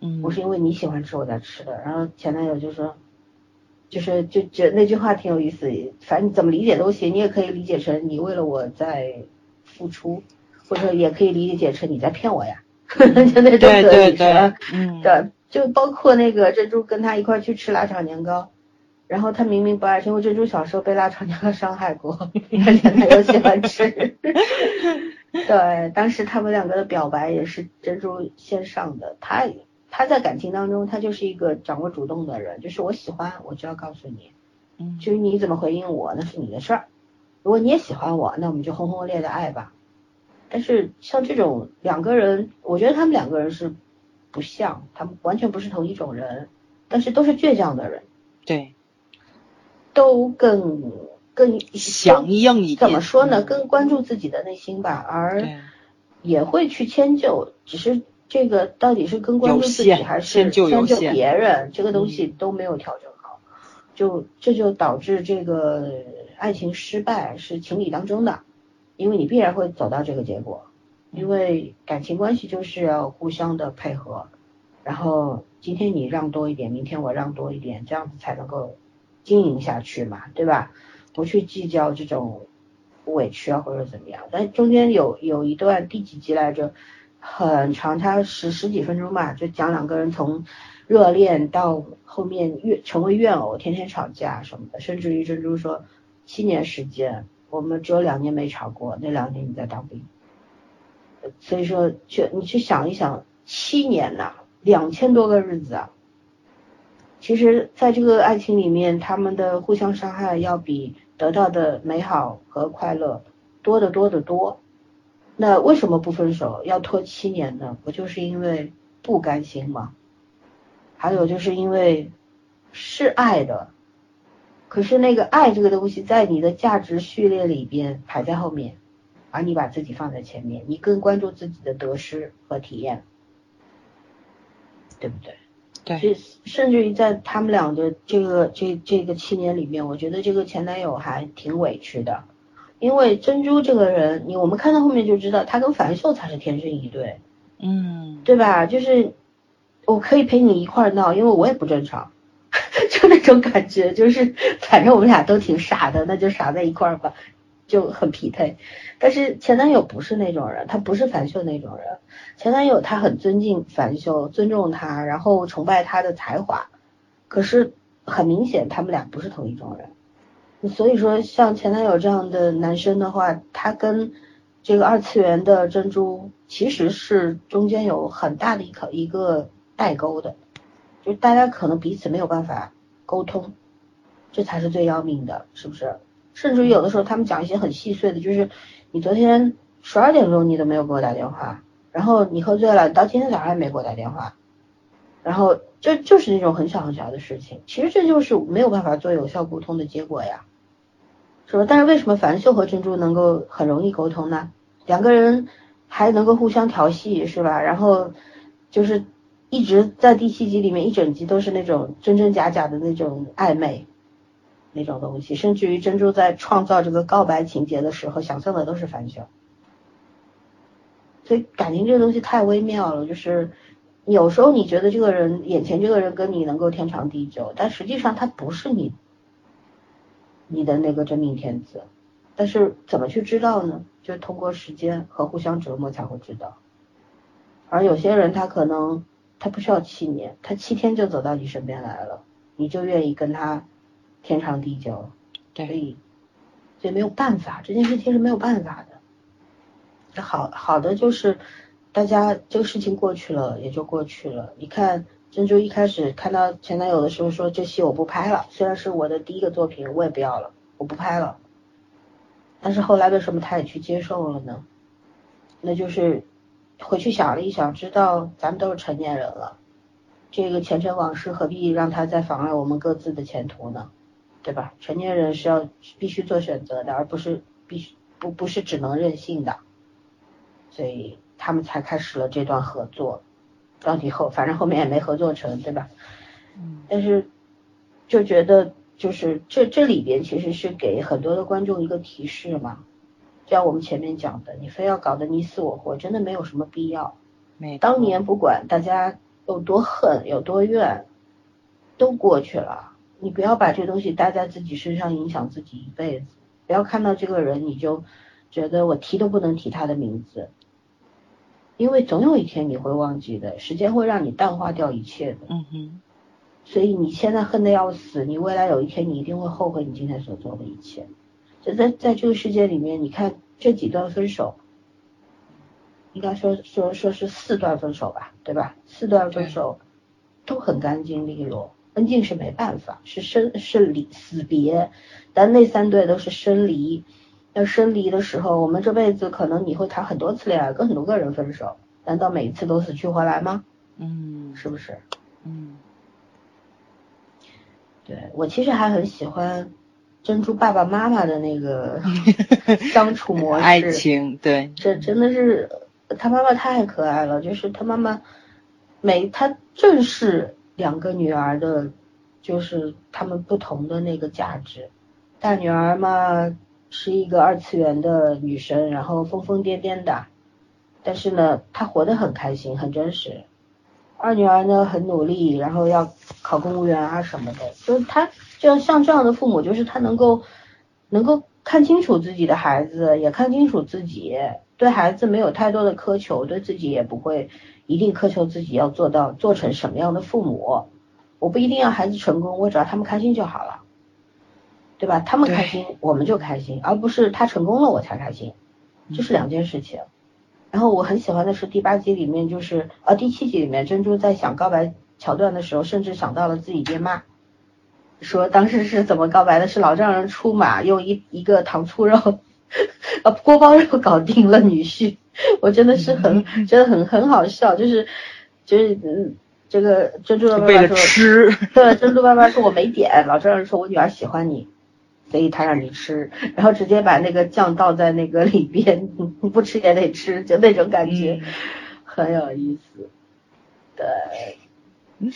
嗯，我是因为你喜欢吃我才吃的。”然后前男友就说：“就是就就那句话挺有意思，反正你怎么理解都行，你也可以理解成你为了我在付出，或者也可以理解成你在骗我呀，就那种对对对，嗯，对，就包括那个珍珠跟他一块去吃辣炒年糕。”然后他明明不爱吃，因为珍珠小时候被辣炒年糕伤害过，而且他又喜欢吃。对，当时他们两个的表白也是珍珠先上的。他他在感情当中，他就是一个掌握主动的人，就是我喜欢，我就要告诉你。嗯。至于你怎么回应我，那是你的事儿。如果你也喜欢我，那我们就轰轰烈烈的爱吧。但是像这种两个人，我觉得他们两个人是不像，他们完全不是同一种人，但是都是倔强的人。对。都更更强硬一点，怎么说呢？更关注自己的内心吧，而也会去迁就。只是这个到底是更关注自己还是迁就别人，这个东西都没有调整好，就这就导致这个爱情失败是情理当中的，因为你必然会走到这个结果，因为感情关系就是要互相的配合，然后今天你让多一点，明天我让多一点，这样子才能够。经营下去嘛，对吧？不去计较这种委屈啊，或者怎么样。但中间有有一段第几集来着，很长，它十十几分钟吧，就讲两个人从热恋到后面怨成为怨偶，天天吵架什么的，甚至于珍珠说七年时间，我们只有两年没吵过，那两年你在当兵。所以说，去你去想一想，七年呐，两千多个日子啊。其实，在这个爱情里面，他们的互相伤害要比得到的美好和快乐多得多得多。那为什么不分手，要拖七年呢？不就是因为不甘心吗？还有就是因为是爱的，可是那个爱这个东西，在你的价值序列里边排在后面。而你把自己放在前面，你更关注自己的得失和体验，对不对？对。甚至于在他们俩的这个这这个七年里面，我觉得这个前男友还挺委屈的，因为珍珠这个人，你我们看到后面就知道，他跟樊秀才是天生一对，嗯，对吧？就是我可以陪你一块闹，因为我也不正常，就那种感觉，就是反正我们俩都挺傻的，那就傻在一块儿吧。就很匹配，但是前男友不是那种人，他不是樊秀那种人。前男友他很尊敬樊秀，尊重他，然后崇拜他的才华。可是很明显，他们俩不是同一种人。所以说，像前男友这样的男生的话，他跟这个二次元的珍珠其实是中间有很大的一个一个代沟的，就大家可能彼此没有办法沟通，这才是最要命的，是不是？甚至于有的时候，他们讲一些很细碎的，就是你昨天十二点钟你都没有给我打电话，然后你喝醉了，到今天早上也没给我打电话，然后这就是那种很小很小的事情，其实这就是没有办法做有效沟通的结果呀，是吧？但是为什么樊秀和珍珠能够很容易沟通呢？两个人还能够互相调戏，是吧？然后就是一直在第七集里面一整集都是那种真真假假的那种暧昧。那种东西，甚至于珍珠在创造这个告白情节的时候，想象的都是樊秀。所以感情这个东西太微妙了，就是有时候你觉得这个人眼前这个人跟你能够天长地久，但实际上他不是你你的那个真命天子。但是怎么去知道呢？就通过时间和互相折磨才会知道。而有些人他可能他不需要七年，他七天就走到你身边来了，你就愿意跟他。天长地久，对，所以所以没有办法，这件事情是没有办法的。好好的就是大家这个事情过去了也就过去了。你看珍珠一开始看到前男友的时候说这戏我不拍了，虽然是我的第一个作品，我也不要了，我不拍了。但是后来为什么他也去接受了呢？那就是回去想了一想，知道咱们都是成年人了，这个前尘往事何必让他再妨碍我们各自的前途呢？对吧？成年人是要必须做选择的，而不是必须不不是只能任性的，所以他们才开始了这段合作。到底后反正后面也没合作成，对吧？嗯。但是就觉得就是这这里边其实是给很多的观众一个提示嘛，就像我们前面讲的，你非要搞得你死我活，真的没有什么必要。没。当年不管大家有多恨有多怨，都过去了。你不要把这东西带在自己身上，影响自己一辈子。不要看到这个人，你就觉得我提都不能提他的名字，因为总有一天你会忘记的，时间会让你淡化掉一切的。嗯哼。所以你现在恨得要死，你未来有一天你一定会后悔你今天所做的一切。就在在这个世界里面，你看这几段分手，应该说说说是四段分手吧，对吧？四段分手都很干净利落。恩静是没办法，是生是离死别，但那三对都是生离。要生离的时候，我们这辈子可能你会谈很多次恋爱，跟很多个人分手，难道每一次都死去活来吗？嗯，是不是？嗯，对我其实还很喜欢珍珠爸爸妈妈的那个 相处模式，爱情，对，这真的是他妈妈太可爱了，就是他妈妈每他正是。两个女儿的，就是她们不同的那个价值。大女儿嘛，是一个二次元的女生，然后疯疯癫癫的，但是呢，她活得很开心，很真实。二女儿呢，很努力，然后要考公务员啊什么的。就她，就像这样的父母，就是她能够，能够看清楚自己的孩子，也看清楚自己，对孩子没有太多的苛求，对自己也不会一定苛求自己要做到做成什么样的父母。我不一定要孩子成功，我只要他们开心就好了，对吧？他们开心我们就开心，而不是他成功了我才开心，这是两件事情。然后我很喜欢的是第八集里面，就是呃第七集里面，珍珠在想告白桥段的时候，甚至想到了自己爹妈，说当时是怎么告白的？是老丈人出马，用一一个糖醋肉，呃锅包肉搞定了女婿。我真的是很真的很很好笑，就是就是嗯。这个珍珠的爸爸说吃，对，珍珠爸爸说我没点，老丈人说我女儿喜欢你，所以他让你吃，然后直接把那个酱倒在那个里边，不吃也得吃，就那种感觉，很有意思。对，嗯，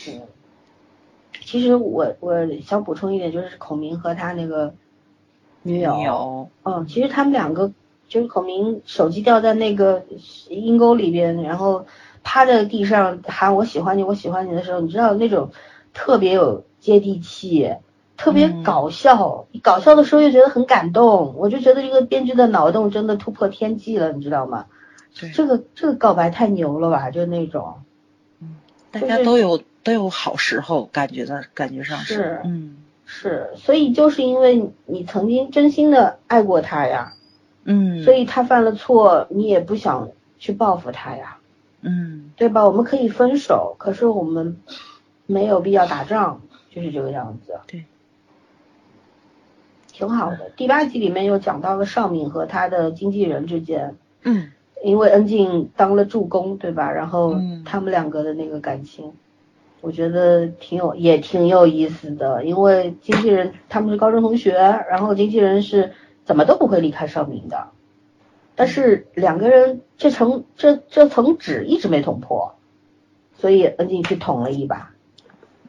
其实我我想补充一点，就是孔明和他那个女友，嗯，其实他们两个就是孔明手机掉在那个阴沟里边，然后。趴在地上喊我喜欢你，我喜欢你的时候，你知道那种特别有接地气，特别搞笑。搞笑的时候又觉得很感动，我就觉得这个编剧的脑洞真的突破天际了，你知道吗？这个这个告白太牛了吧，就那种。嗯，大家都有都有好时候，感觉的感觉上是，嗯，是，所以就是因为你曾经真心的爱过他呀，嗯，所以他犯了错，你也不想去报复他呀。嗯，对吧？我们可以分手，可是我们没有必要打仗，就是这个样子。对，挺好的。第八集里面又讲到了邵敏和他的经纪人之间，嗯，因为恩静当了助攻，对吧？然后他们两个的那个感情，我觉得挺有，也挺有意思的。因为经纪人他们是高中同学，然后经纪人是怎么都不会离开邵明的。但是两个人这层这这层纸一直没捅破，所以恩静去捅了一把。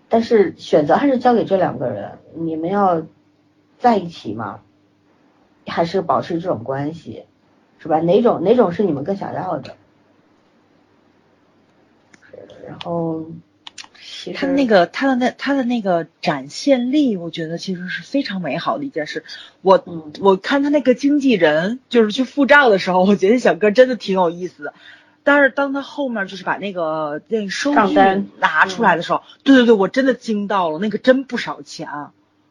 但是选择还是交给这两个人，你们要在一起吗？还是保持这种关系，是吧？哪种哪种是你们更想要的？然后。他那个他的那他的那个展现力，我觉得其实是非常美好的一件事。我我看他那个经纪人就是去付账的时候，我觉得小哥真的挺有意思的。但是当他后面就是把那个那个收据拿出来的时候，对对对，我真的惊到了，那个真不少钱。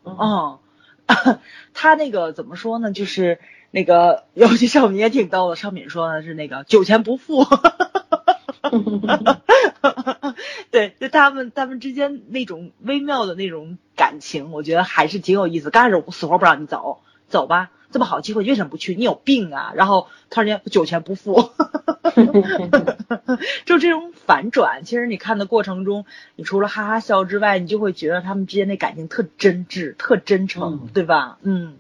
嗯，他那个怎么说呢？就是那个尤其少敏也挺逗的，少敏说的是那个酒钱不付。他们他们之间那种微妙的那种感情，我觉得还是挺有意思。刚开始我死活不让你走，走吧，这么好机会，你为什么不去？你有病啊！然后突然间酒钱不付，就这种反转。其实你看的过程中，你除了哈哈笑之外，你就会觉得他们之间那感情特真挚、特真诚，对吧？嗯，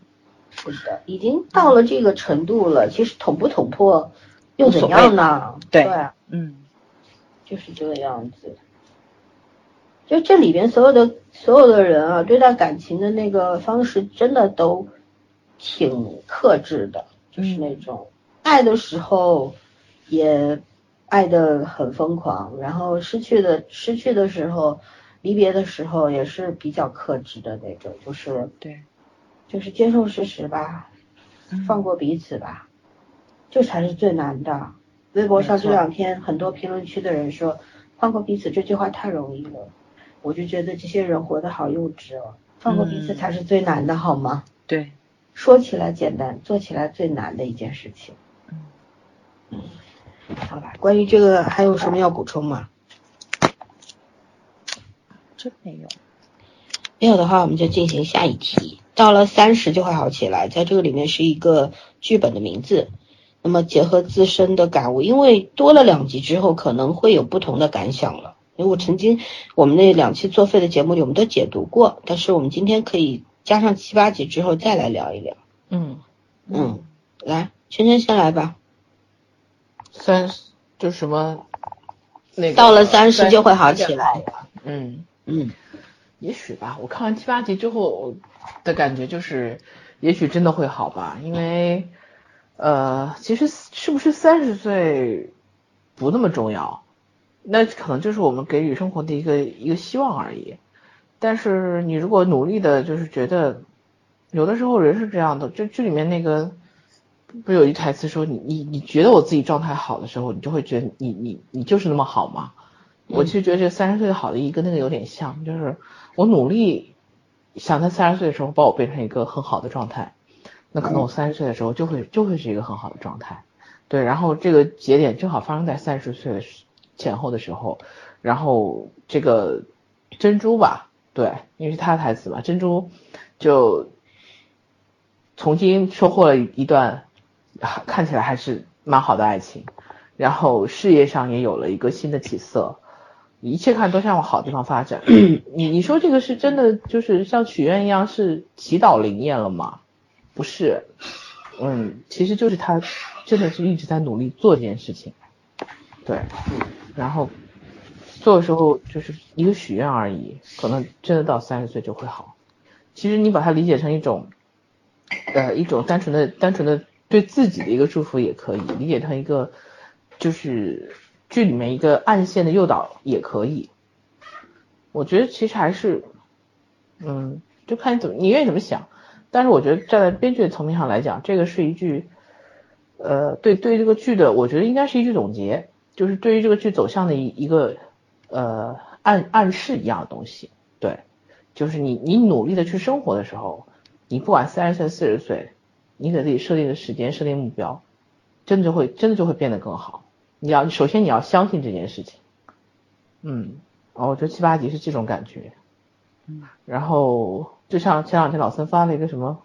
是的，已经到了这个程度了。其实捅不捅破又怎样呢？对，嗯。就是这个样子，就这里边所有的所有的人啊，对待感情的那个方式真的都挺克制的，就是那种爱的时候也爱的很疯狂，然后失去的失去的时候，离别的时候也是比较克制的那种，就是对，就是接受事实吧，放过彼此吧，这才是最难的。微博上这两天很多评论区的人说“放过彼此”这句话太容易了，我就觉得这些人活得好幼稚哦。放过彼此才是最难的，好吗？对，说起来简单，做起来最难的一件事情。嗯，好吧，关于这个还有什么要补充吗？真没有。没有的话，我们就进行下一题。到了三十就会好起来，在这个里面是一个剧本的名字。那么结合自身的感悟，因为多了两集之后，可能会有不同的感想了。因为我曾经我们那两期作废的节目里，我们都解读过，但是我们今天可以加上七八集之后再来聊一聊。嗯嗯，来，圈圈先来吧。三十就什么那个到了三十就会好起来。嗯嗯，也许吧。我看完七八集之后的感觉就是，也许真的会好吧，因为。呃，其实是不是三十岁不那么重要，那可能就是我们给予生活的一个一个希望而已。但是你如果努力的，就是觉得有的时候人是这样的，就剧里面那个不有一台词说你你你觉得我自己状态好的时候，你就会觉得你你你就是那么好吗？我其实觉得这三十岁的好的意义跟那个有点像，就是我努力想在三十岁的时候把我变成一个很好的状态，那可能我三十岁的时候就会就会是一个很好的状态。对，然后这个节点正好发生在三十岁的时前后的时候，然后这个珍珠吧，对，因为是他的台词嘛，珍珠就重新收获了一段看起来还是蛮好的爱情，然后事业上也有了一个新的起色，一切看都向往好地方发展。你你说这个是真的就是像许愿一样是祈祷灵验了吗？不是，嗯，其实就是他。真的是一直在努力做这件事情，对，然后做的时候就是一个许愿而已，可能真的到三十岁就会好。其实你把它理解成一种，呃，一种单纯的、单纯的对自己的一个祝福也可以，理解成一个就是剧里面一个暗线的诱导也可以。我觉得其实还是，嗯，就看你怎么你愿意怎么想。但是我觉得站在编剧的层面上来讲，这个是一句。呃，对对这个剧的，我觉得应该是一句总结，就是对于这个剧走向的一一个呃暗暗示一样的东西。对，就是你你努力的去生活的时候，你不管三十岁四十岁，你给自己设定的时间设定目标，真的就会真的就会变得更好。你要首先你要相信这件事情。嗯，哦，我觉得七八集是这种感觉。嗯，然后就像前两天老森发了一个什么。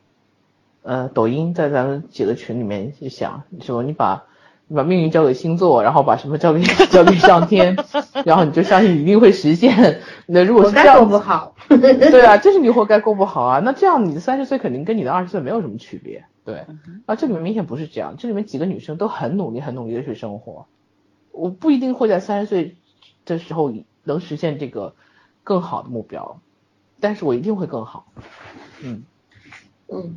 呃，抖音在咱们几个群里面就想说，你把你把命运交给星座，然后把什么交给 交给上天，然后你就相信一定会实现。那如果是这样，过不好。对啊，就是你活该过不好啊。那这样你的三十岁肯定跟你的二十岁没有什么区别。对，啊，这里面明显不是这样，这里面几个女生都很努力，很努力的去生活。我不一定会在三十岁的时候能实现这个更好的目标，但是我一定会更好。嗯嗯。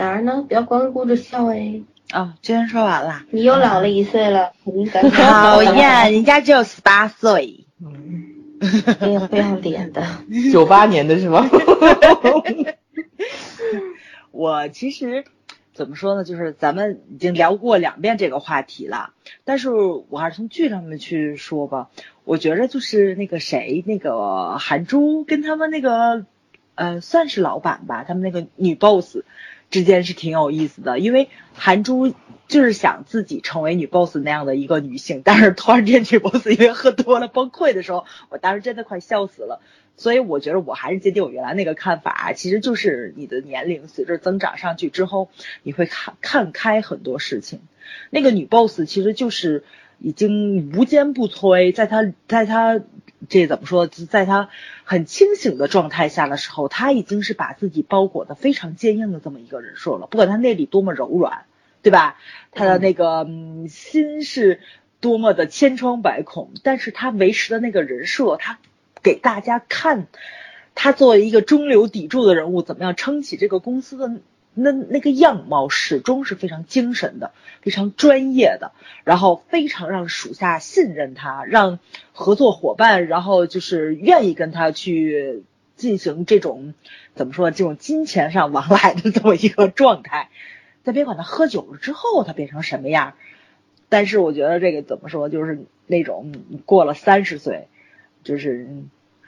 咋儿呢？不要光顾着笑哎！啊，今天说完了。你又老了一岁了，你感觉 讨厌，人家只有十八岁。这个不要脸的。九八年的是吗？我其实怎么说呢？就是咱们已经聊过两遍这个话题了，但是我还是从剧上面去说吧。我觉着就是那个谁，那个韩珠跟他们那个。呃，算是老板吧，他们那个女 boss 之间是挺有意思的，因为韩珠就是想自己成为女 boss 那样的一个女性，但是突然间女 boss 因为喝多了崩溃的时候，我当时真的快笑死了。所以我觉得我还是坚定我原来那个看法，其实就是你的年龄随着增长上去之后，你会看看开很多事情。那个女 boss 其实就是已经无坚不摧，在他在他。这怎么说？在他很清醒的状态下的时候，他已经是把自己包裹的非常坚硬的这么一个人设了。不管他内里多么柔软，对吧？他的那个心是多么的千疮百孔，但是他维持的那个人设，他给大家看，他作为一个中流砥柱的人物，怎么样撑起这个公司的。那那个样貌始终是非常精神的，非常专业的，然后非常让属下信任他，让合作伙伴，然后就是愿意跟他去进行这种怎么说，这种金钱上往来的这么一个状态。再别管他喝酒了之后他变成什么样，但是我觉得这个怎么说，就是那种过了三十岁，就是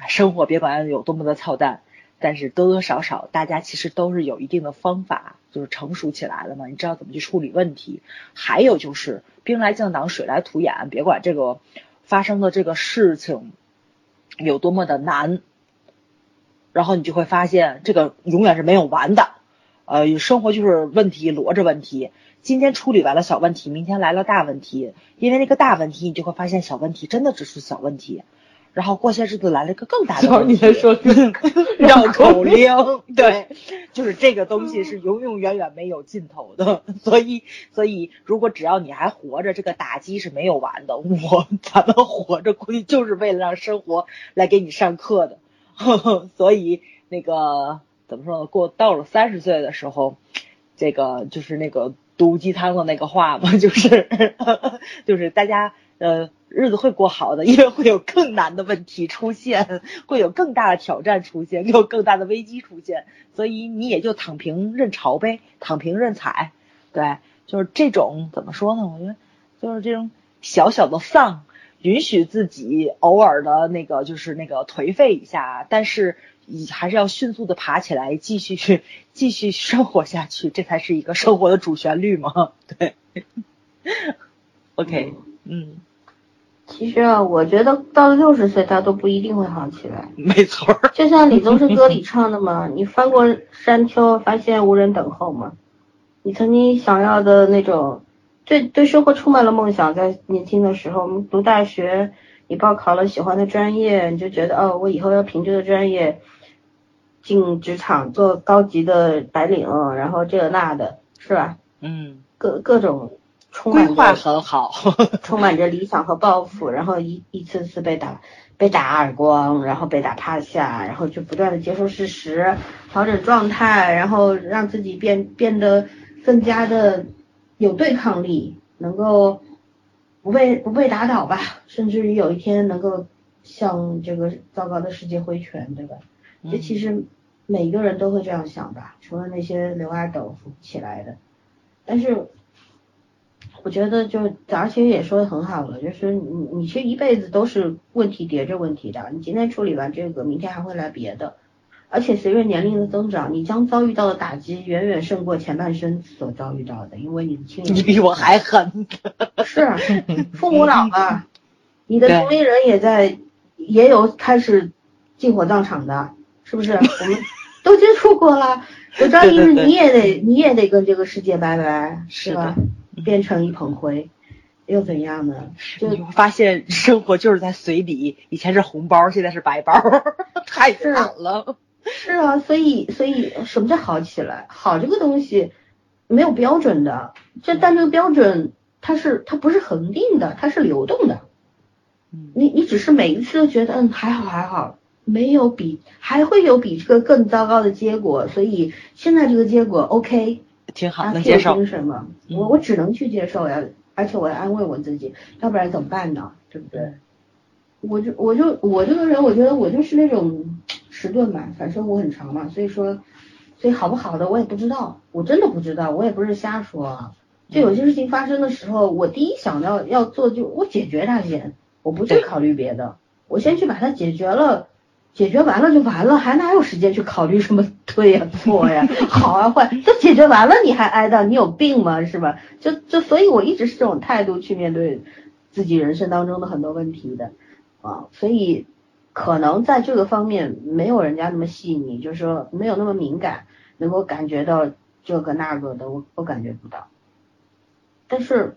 生活别管有多么的操蛋。但是多多少少，大家其实都是有一定的方法，就是成熟起来了嘛。你知道怎么去处理问题？还有就是兵来将挡，水来土掩。别管这个发生的这个事情有多么的难，然后你就会发现这个永远是没有完的。呃，生活就是问题摞着问题。今天处理完了小问题，明天来了大问题。因为那个大问题，你就会发现小问题真的只是小问题。然后过些日子来了一个更大的问题，你在说绕口令，对，就是这个东西是永永远远没有尽头的，所以所以如果只要你还活着，这个打击是没有完的。我咱们活着估计就是为了让生活来给你上课的，呵呵所以那个怎么说呢？过到了三十岁的时候，这个就是那个毒鸡汤的那个话嘛，就是就是大家呃。日子会过好的，因为会有更难的问题出现，会有更大的挑战出现，有更大的危机出现，所以你也就躺平认潮呗，躺平认踩，对，就是这种怎么说呢？我觉得就是这种小小的丧，允许自己偶尔的那个就是那个颓废一下，但是你还是要迅速的爬起来，继续去 继续生活下去，这才是一个生活的主旋律嘛，对。OK，嗯。其实啊，我觉得到了六十岁，他都不一定会好起来。没错，就像李宗盛歌里唱的嘛，你翻过山丘，发现无人等候嘛。你曾经想要的那种，对对生活充满了梦想，在年轻的时候，我们读大学，你报考了喜欢的专业，你就觉得哦，我以后要凭这个专业进职场做高级的白领，然后这个那的，是吧？嗯。各各种。规划很好，充满着理想和抱负，然后一一次次被打被打耳光，然后被打趴下，然后就不断的接受事实，调整状态，然后让自己变变得更加的有对抗力，能够不被不被打倒吧，甚至于有一天能够向这个糟糕的世界挥拳，对吧？这其实每一个人都会这样想吧，除了那些刘阿斗扶不起来的，但是。我觉得就而且也说的很好了，就是你你其实一辈子都是问题叠着问题的，你今天处理完这个，明天还会来别的，而且随着年龄的增长，你将遭遇到的打击远远胜过前半生所遭遇到的，因为你的亲人你比我还狠，是 父母老了，你的同龄人也在也有开始进火葬场的，是不是？我们都接触过了，有朝一日你也得你也得跟这个世界拜拜，是吧？变成一捧灰，又怎样呢？就你会发现生活就是在随笔，以前是红包，现在是白包，太惨了。是啊，所以所以什么叫好起来？好这个东西没有标准的，这但这个标准它是它不是恒定的，它是流动的。你你只是每一次都觉得嗯还好还好，没有比还会有比这个更糟糕的结果，所以现在这个结果 OK。挺好，能接受。精神嘛，我我只能去接受呀，而且我要安慰我自己，要不然怎么办呢？对不对？我就我就我这个人，我觉得我就是那种迟钝嘛，反正我很长嘛，所以说，所以好不好的我也不知道，我真的不知道，我也不是瞎说。就有些事情发生的时候，我第一想到要做就我解决它先，我不去考虑别的，我先去把它解决了。解决完了就完了，还哪有时间去考虑什么对呀错呀，好啊坏？都解决完了，你还哀悼？你有病吗？是吧？就就所以，我一直是这种态度去面对自己人生当中的很多问题的啊。所以可能在这个方面没有人家那么细腻，就是说没有那么敏感，能够感觉到这个那个的，我我感觉不到。但是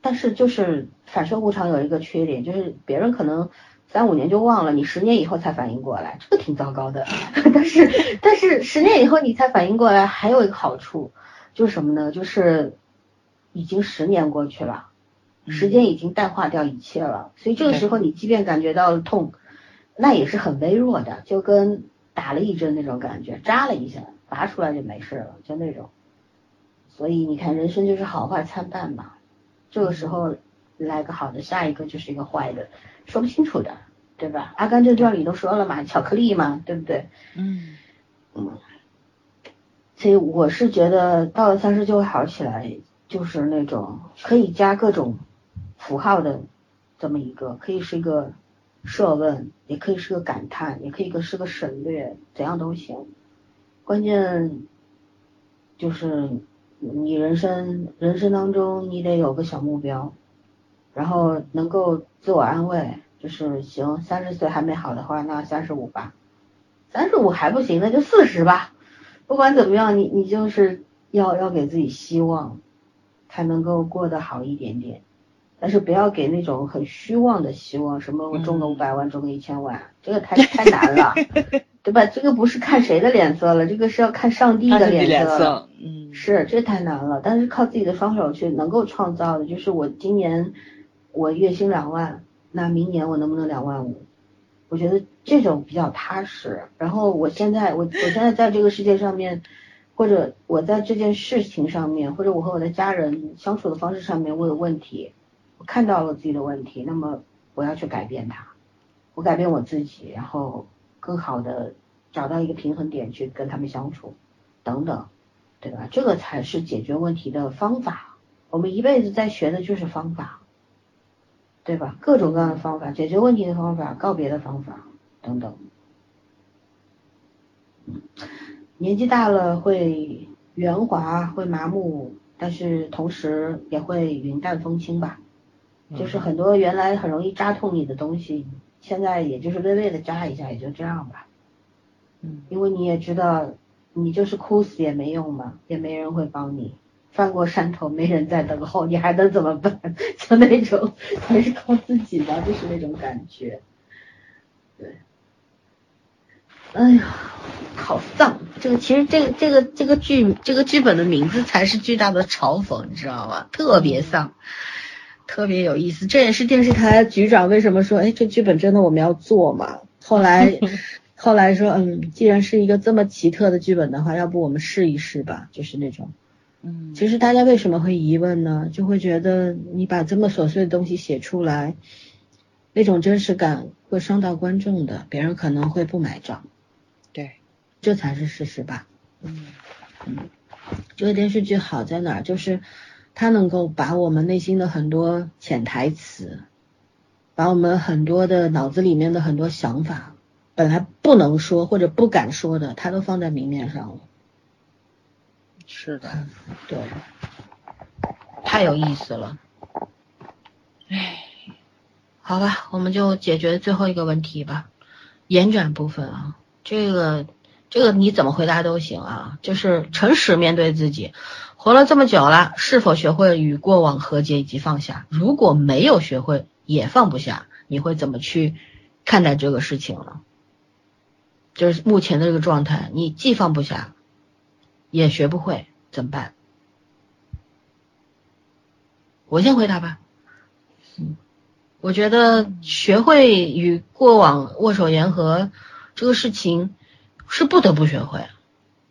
但是就是反射无常有一个缺点，就是别人可能。三五年就忘了，你十年以后才反应过来，这个挺糟糕的。但是但是十年以后你才反应过来，还有一个好处，就是什么呢？就是已经十年过去了，时间已经淡化掉一切了。所以这个时候你即便感觉到了痛，那也是很微弱的，就跟打了一针那种感觉，扎了一下，拔出来就没事了，就那种。所以你看，人生就是好坏参半嘛。这个时候来个好的，下一个就是一个坏的。说不清楚的，对吧？《阿甘正传》里都说了嘛，巧克力嘛，对不对？嗯嗯，所以我是觉得到了三十就会好起来，就是那种可以加各种符号的这么一个，可以是一个设问，也可以是个感叹，也可以个是个省略，怎样都行。关键就是你人生人生当中，你得有个小目标。然后能够自我安慰，就是行，三十岁还没好的话，那三十五吧，三十五还不行，那就四十吧。不管怎么样，你你就是要要给自己希望，才能够过得好一点点。但是不要给那种很虚妄的希望，什么我中个五百万，中个一千万，这个太太难了，对吧？这个不是看谁的脸色了，这个是要看上帝的脸色。嗯，是这太难了。但是靠自己的双手去能够创造的，就是我今年。我月薪两万，那明年我能不能两万五？我觉得这种比较踏实。然后我现在，我我现在在这个世界上面，或者我在这件事情上面，或者我和我的家人相处的方式上面，我有问题，我看到了自己的问题，那么我要去改变它，我改变我自己，然后更好的找到一个平衡点去跟他们相处，等等，对吧？这个才是解决问题的方法。我们一辈子在学的就是方法，对吧？各种各样的方法，解决问题的方法，告别的方法，等等。年纪大了会圆滑，会麻木，但是同时也会云淡风轻吧。就是很多原来很容易扎痛你的东西，现在也就是微微的扎一下，也就这样吧。嗯，因为你也知道，你就是哭死也没用嘛，也没人会帮你。翻过山头没人在等候，你还能怎么办？就那种 还是靠自己吧，就是那种感觉。对。哎呀，好丧！这个其实这个这个这个剧这个剧本的名字才是巨大的嘲讽，你知道吗？特别丧，特别有意思。这也是电视台局长为什么说，哎，这剧本真的我们要做嘛？后来后来说，嗯，既然是一个这么奇特的剧本的话，要不我们试一试吧？就是那种，嗯，其实大家为什么会疑问呢？就会觉得你把这么琐碎的东西写出来，那种真实感会伤到观众的，别人可能会不买账。对这才是事实吧。嗯嗯，这个电视剧好在哪儿？就是它能够把我们内心的很多潜台词，把我们很多的脑子里面的很多想法，本来不能说或者不敢说的，它都放在明面上了。是的，对，太有意思了。唉，好吧，我们就解决最后一个问题吧，延展部分啊，这个。这个你怎么回答都行啊，就是诚实面对自己。活了这么久了，是否学会与过往和解以及放下？如果没有学会，也放不下，你会怎么去看待这个事情呢？就是目前的这个状态，你既放不下，也学不会，怎么办？我先回答吧。嗯，我觉得学会与过往握手言和这个事情。是不得不学会，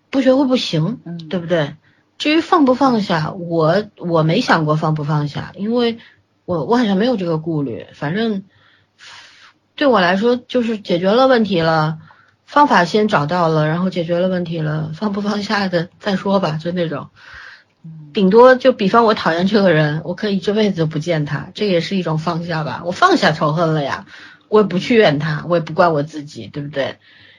不学会不行，嗯，对不对？至于放不放下，我我没想过放不放下，因为我我好像没有这个顾虑。反正对我来说，就是解决了问题了，方法先找到了，然后解决了问题了，放不放下的再说吧，就那种。顶多就比方我讨厌这个人，我可以这辈子不见他，这也是一种放下吧。我放下仇恨了呀，我也不去怨他，我也不怪我自己，对不对？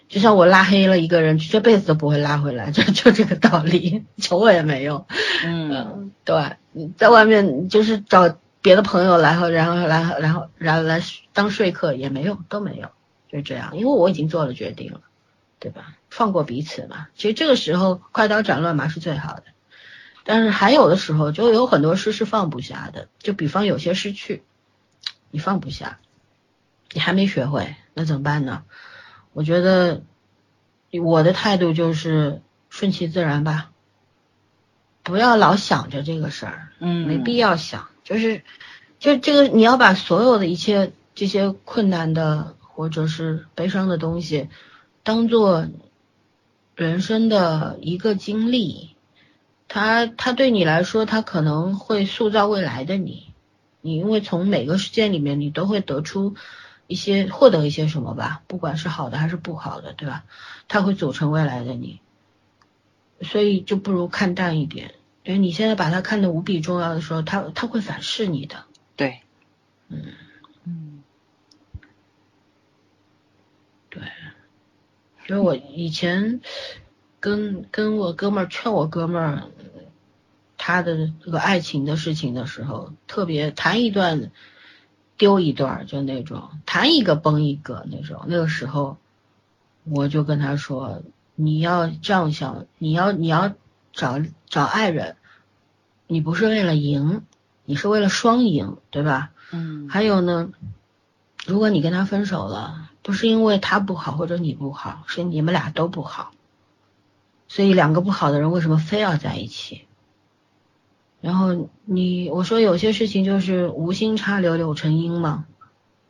就像我拉黑了一个人，这辈子都不会拉回来，就就这个道理，求我也没用。嗯，对，你在外面就是找别的朋友来后，然后来然后然后来当说客也没用，都没有，就这样，因为我已经做了决定了，对吧？放过彼此嘛。其实这个时候快刀斩乱麻是最好的，但是还有的时候就有很多事是放不下的，就比方有些失去，你放不下，你还没学会，那怎么办呢？我觉得我的态度就是顺其自然吧，不要老想着这个事儿，嗯，没必要想，就是就这个你要把所有的一切这些困难的或者是悲伤的东西当做人生的一个经历，它它对你来说，它可能会塑造未来的你，你因为从每个事件里面你都会得出。一些获得一些什么吧，不管是好的还是不好的，对吧？它会组成未来的你，所以就不如看淡一点。因为你现在把它看得无比重要的时候，它它会反噬你的。对，嗯嗯，所以我以前跟跟我哥们儿劝我哥们儿他的这个爱情的事情的时候，特别谈一段。丢一段就那种，谈一个崩一个那种。那个时候，我就跟他说：“你要这样想，你要你要找找爱人，你不是为了赢，你是为了双赢，对吧？嗯。还有呢，如果你跟他分手了，不是因为他不好或者你不好，是你们俩都不好。所以两个不好的人为什么非要在一起？”然后你我说有些事情就是无心插柳柳成荫嘛，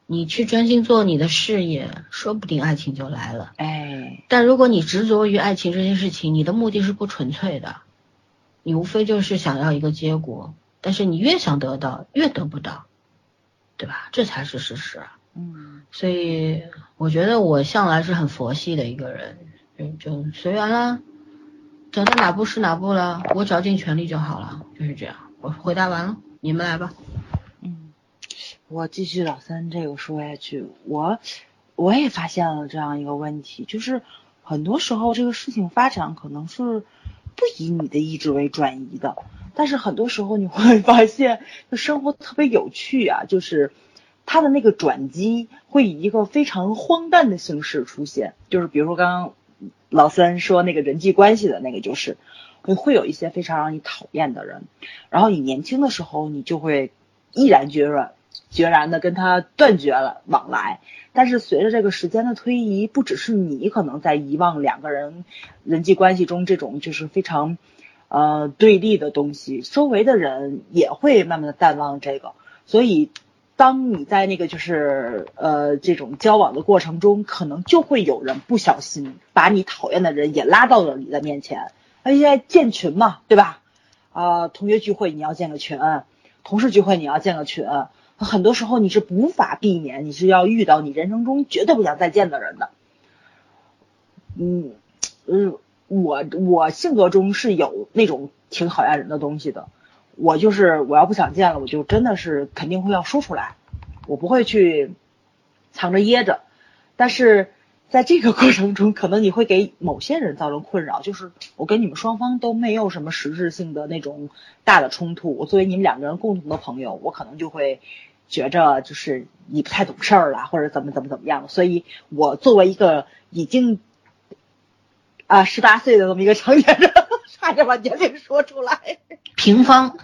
你去专心做你的事业，说不定爱情就来了。哎，但如果你执着于爱情这件事情，你的目的是不纯粹的，你无非就是想要一个结果，但是你越想得到越得不到，对吧？这才是事实。嗯所以我觉得我向来是很佛系的一个人，嗯，就随缘啦，走到哪步是哪步了，我只要尽全力就好了，就是这样。我回答完了，你们来吧。嗯，我继续老三这个说下去，我我也发现了这样一个问题，就是很多时候这个事情发展可能是不以你的意志为转移的，但是很多时候你会发现，就生活特别有趣啊，就是他的那个转机会以一个非常荒诞的形式出现，就是比如说刚刚老三说那个人际关系的那个，就是会会有一些非常让你讨厌的人，然后你年轻的时候你就会毅然决然决然的跟他断绝了往来，但是随着这个时间的推移，不只是你可能在遗忘两个人人际关系中这种就是非常呃对立的东西，周围的人也会慢慢的淡忘这个，所以。当你在那个就是呃这种交往的过程中，可能就会有人不小心把你讨厌的人也拉到了你的面前。而且建群嘛，对吧？啊、同学聚会你要建个群，同事聚会你要建个群，很多时候你是无法避免，你是要遇到你人生中绝对不想再见的人的。嗯，嗯，我我性格中是有那种挺讨厌人的东西的。我就是我要不想见了，我就真的是肯定会要说出来，我不会去藏着掖着。但是在这个 过程中，可能你会给某些人造成困扰，就是我跟你们双方都没有什么实质性的那种大的冲突。我作为你们两个人共同的朋友，我可能就会觉着就是你不太懂事儿了，或者怎么怎么怎么样。所以我作为一个已经啊十八岁的这么一个成年人，差点把年龄说出来。平方，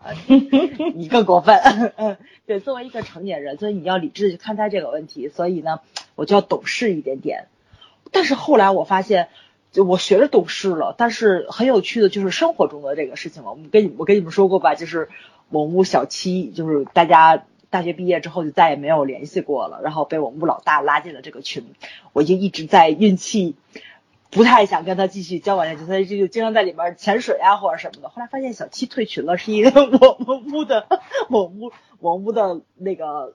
你更过分。嗯，对，作为一个成年人，所以你要理智的去看待这个问题。所以呢，我就要懂事一点点。但是后来我发现，就我学着懂事了。但是很有趣的就是生活中的这个事情了。我们跟你我跟你们说过吧，就是我们屋小七，就是大家大学毕业之后就再也没有联系过了，然后被我们屋老大拉进了这个群。我就一直在运气。不太想跟他继续交往下去，所以就经常在里面潜水啊或者什么的。后来发现小七退群了，是因为我们屋的我屋我屋的那个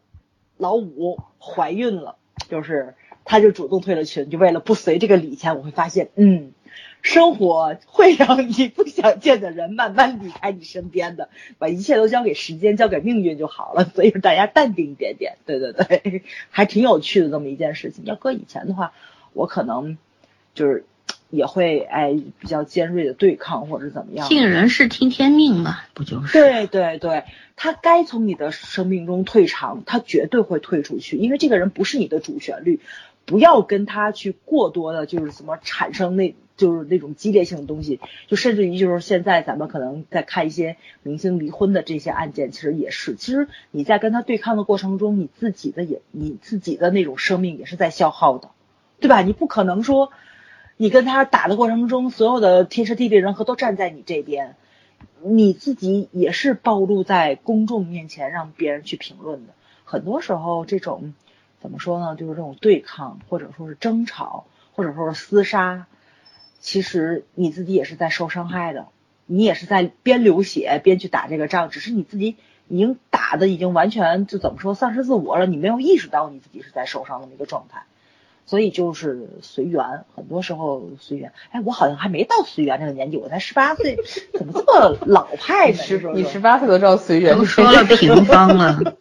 老五怀孕了，就是他就主动退了群，就为了不随这个礼钱。我会发现，嗯，生活会让你不想见的人慢慢离开你身边的，把一切都交给时间，交给命运就好了。所以大家淡定一点点，对对对，还挺有趣的这么一件事情。要搁以前的话，我可能。就是也会哎比较尖锐的对抗或者怎么样，尽人事听天命嘛，不就是？对对对，他该从你的生命中退场，他绝对会退出去，因为这个人不是你的主旋律，不要跟他去过多的，就是什么产生那就是那种激烈性的东西，就甚至于就是现在咱们可能在看一些明星离婚的这些案件，其实也是，其实你在跟他对抗的过程中，你自己的也你自己的那种生命也是在消耗的，对吧？你不可能说。你跟他打的过程中，所有的天时地利人和都站在你这边，你自己也是暴露在公众面前，让别人去评论的。很多时候，这种怎么说呢？就是这种对抗，或者说是争吵，或者说是厮杀，其实你自己也是在受伤害的，你也是在边流血边去打这个仗，只是你自己已经打的已经完全就怎么说丧失自我了，你没有意识到你自己是在受伤的一个状态。所以就是随缘，很多时候随缘。哎，我好像还没到随缘这个年纪，我才十八岁，怎么这么老派呢？十你十八岁都知道随缘，都说了平方了，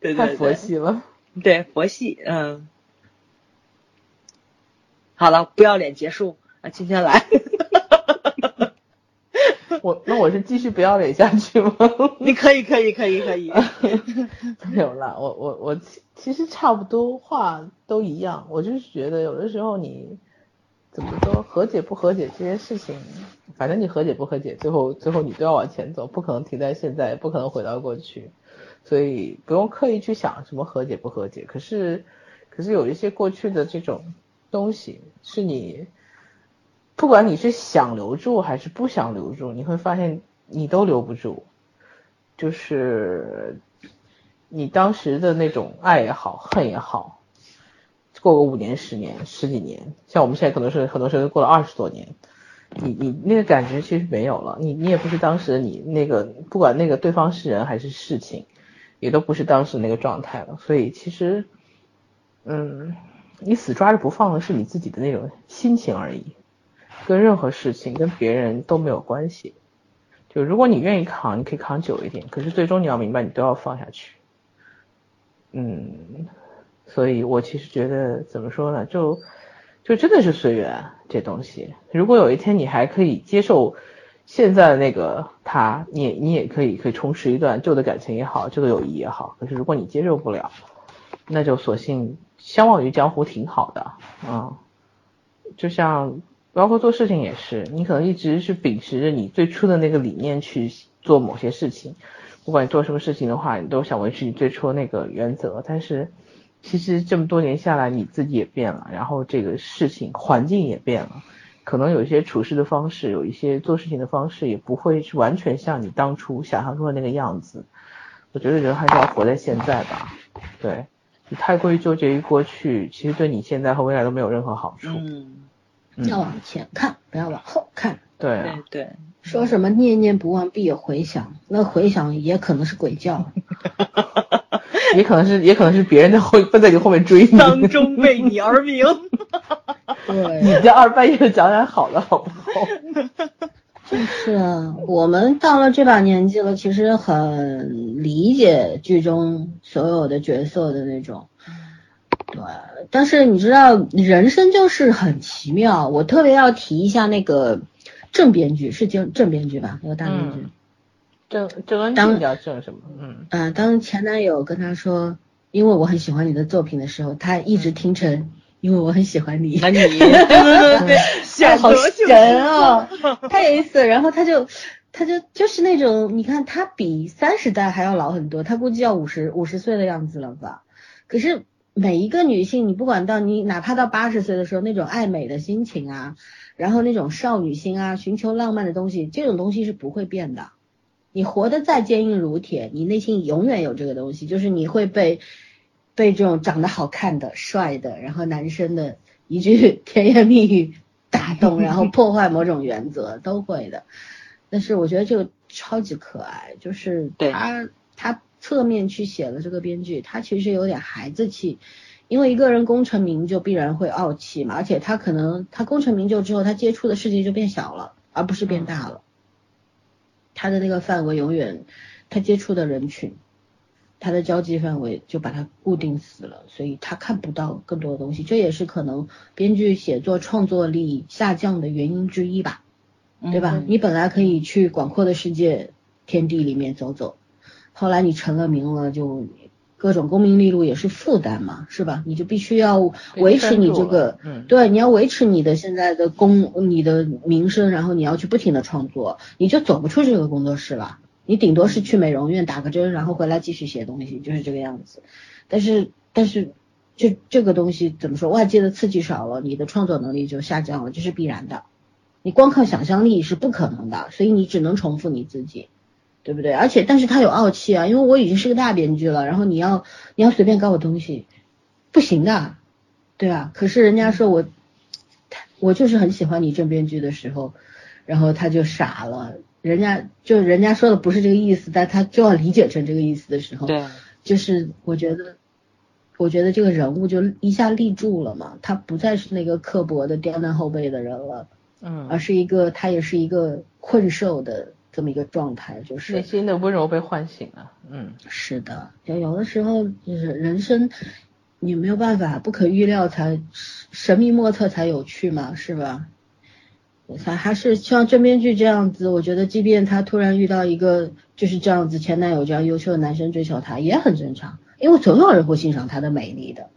对对太佛系了。对佛系，嗯。好了，不要脸结束啊，今天来。我那我是继续不要脸下去吗？你可以，可以，可以，可以。没有啦，我我我其实差不多话都一样，我就是觉得有的时候你怎么说和解不和解这件事情，反正你和解不和解，最后最后你都要往前走，不可能停在现在，不可能回到过去，所以不用刻意去想什么和解不和解。可是可是有一些过去的这种东西是你。不管你是想留住还是不想留住，你会发现你都留不住。就是你当时的那种爱也好，恨也好，过个五年、十年、十几年，像我们现在可能是很多时候过了二十多年，你你那个感觉其实没有了，你你也不是当时你那个不管那个对方是人还是事情，也都不是当时那个状态了，所以其实，嗯，你死抓着不放的是你自己的那种心情而已，跟任何事情跟别人都没有关系。就如果你愿意扛，你可以扛久一点，可是最终你要明白，你都要放下去。嗯，所以我其实觉得怎么说呢，就就真的是随缘这东西。如果有一天你还可以接受现在的那个他，你你也可以可以重拾一段旧的感情也好，旧的友谊也好。可是如果你接受不了，那就索性相忘于江湖挺好的。嗯，就像包括做事情也是，你可能一直是秉持着你最初的那个理念去做某些事情。不管你做什么事情的话，你都想维持你最初的那个原则。但是其实这么多年下来，你自己也变了，然后这个事情环境也变了，可能有一些处事的方式，有一些做事情的方式，也不会是完全像你当初想象中的那个样子。我觉得人还是要活在现在吧。对你太过于纠结于过去，其实对你现在和未来都没有任何好处。要往前看，不要往后看。对对对。说什么念念不忘必有回响，那回响也可能是鬼叫，也可能是也可能是别人在后在你后面追你，当中为你而鸣。对，你这二半夜的讲点好的好不好？就是啊，我们到了这把年纪了，其实很理解剧中所有的角色的那种，对。但是你知道，人生就是很奇妙。我特别要提一下那个。正编剧是正正编剧吧？那个大编剧，正正恩当叫正什么？嗯嗯，当前男友跟他说，因为我很喜欢你的作品的时候，他一直听成因为我很喜欢你。那你对对对，好神哦！太有意思。然后他就他就就是那种，你看他比三十代还要老很多，他估计要五十五十岁的样子了吧？可是每一个女性，你不管到你哪怕到八十岁的时候，那种爱美的心情啊。然后那种少女心啊，寻求浪漫的东西，这种东西是不会变的。你活得再坚硬如铁，你内心永远有这个东西，就是你会被被这种长得好看的、帅的，然后男生的一句甜言蜜语打动，然后破坏某种原则，都会的。但是我觉得这个超级可爱，就是他他侧面去写了这个编剧，他其实有点孩子气。因为一个人功成名就，必然会傲气嘛，而且他可能他功成名就之后，他接触的世界就变小了，而不是变大了。他的那个范围永远，他接触的人群，他的交际范围就把他固定死了，所以他看不到更多的东西，这也是可能编剧写作创作力下降的原因之一吧，对吧？你本来可以去广阔的世界天地里面走走，后来你成了名了就。各种功名利禄也是负担嘛，是吧？你就必须要维持你这个，对，你要维持你的现在的工，你的名声，然后你要去不停的创作，你就走不出这个工作室了。你顶多是去美容院打个针，然后回来继续写东西，就是这个样子。但是，但是这这个东西怎么说？外界的刺激少了，你的创作能力就下降了，这是必然的。你光靠想象力是不可能的，所以你只能重复你自己。对不对？而且，但是他有傲气啊，因为我已经是个大编剧了，然后你要你要随便搞我东西，不行的，对吧？可是人家说我，我就是很喜欢你正编剧的时候，然后他就傻了，人家就人家说的不是这个意思，但他就要理解成这个意思的时候，对，就是我觉得，我觉得这个人物就一下立住了嘛，他不再是那个刻薄的刁难后辈的人了，嗯，而是一个他也是一个困兽的。这么一个状态，就是内心的温柔被唤醒了。嗯，是的，就有的时候就是人生，你没有办法，不可预料才神秘莫测才有趣嘛，是吧？还还是像正编剧这样子，我觉得即便他突然遇到一个就是这样子前男友这样优秀的男生追求她，也很正常，因为总有人会欣赏她的美丽的。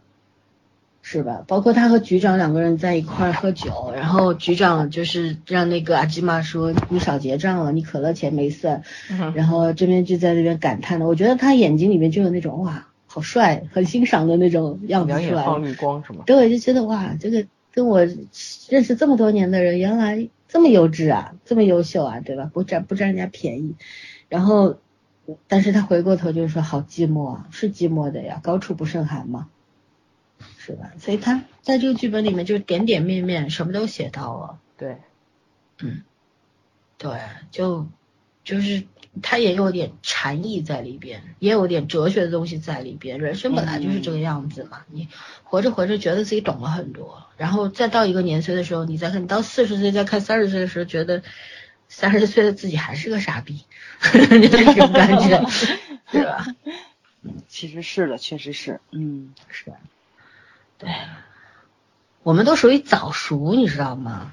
是吧？包括他和局长两个人在一块儿喝酒，然后局长就是让那个阿基玛说你少结账了，你可乐钱没算。然后这边就在那边感叹的，我觉得他眼睛里面就有那种哇，好帅，很欣赏的那种样子出来。放绿光是吗？对，就觉得哇，这个跟我认识这么多年的人，原来这么优质啊，这么优秀啊，对吧？不占不占人家便宜。然后，但是他回过头就是说好寂寞啊，是寂寞的呀，高处不胜寒嘛。是吧？所以他在这个剧本里面就点点面面什么都写到了。对，嗯，对，就就是他也有点禅意在里边，也有点哲学的东西在里边。人生本来就是这个样子嘛，你活着活着觉得自己懂了很多，然后再到一个年岁的时候，你再看，你到四十岁再看三十岁的时候，觉得三十岁的自己还是个傻逼，就这种感觉，对吧？其实是的，确实是，嗯，是，对，我们都属于早熟，你知道吗？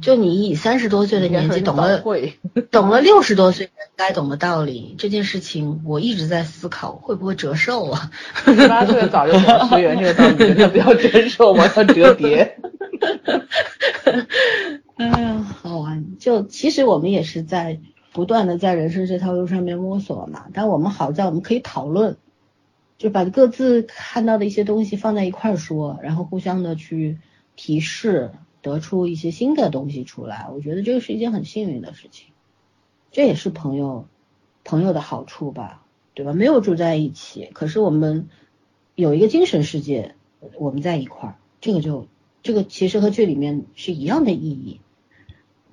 就你以三十多岁的年纪懂了，懂了六十多岁人该懂的道理，这件事情我一直在思考会不会折寿啊？十八岁早就懂了随缘这个道理，要不要折寿？我要折叠。哎 呀，好玩！就其实我们也是在。不断的在人生这条路上面摸索嘛，但我们好在我们可以讨论，就把各自看到的一些东西放在一块儿说，然后互相的去提示，得出一些新的东西出来。我觉得这个是一件很幸运的事情，这也是朋友朋友的好处吧，对吧？没有住在一起，可是我们有一个精神世界，我们在一块儿，这个就这个其实和剧里面是一样的意义，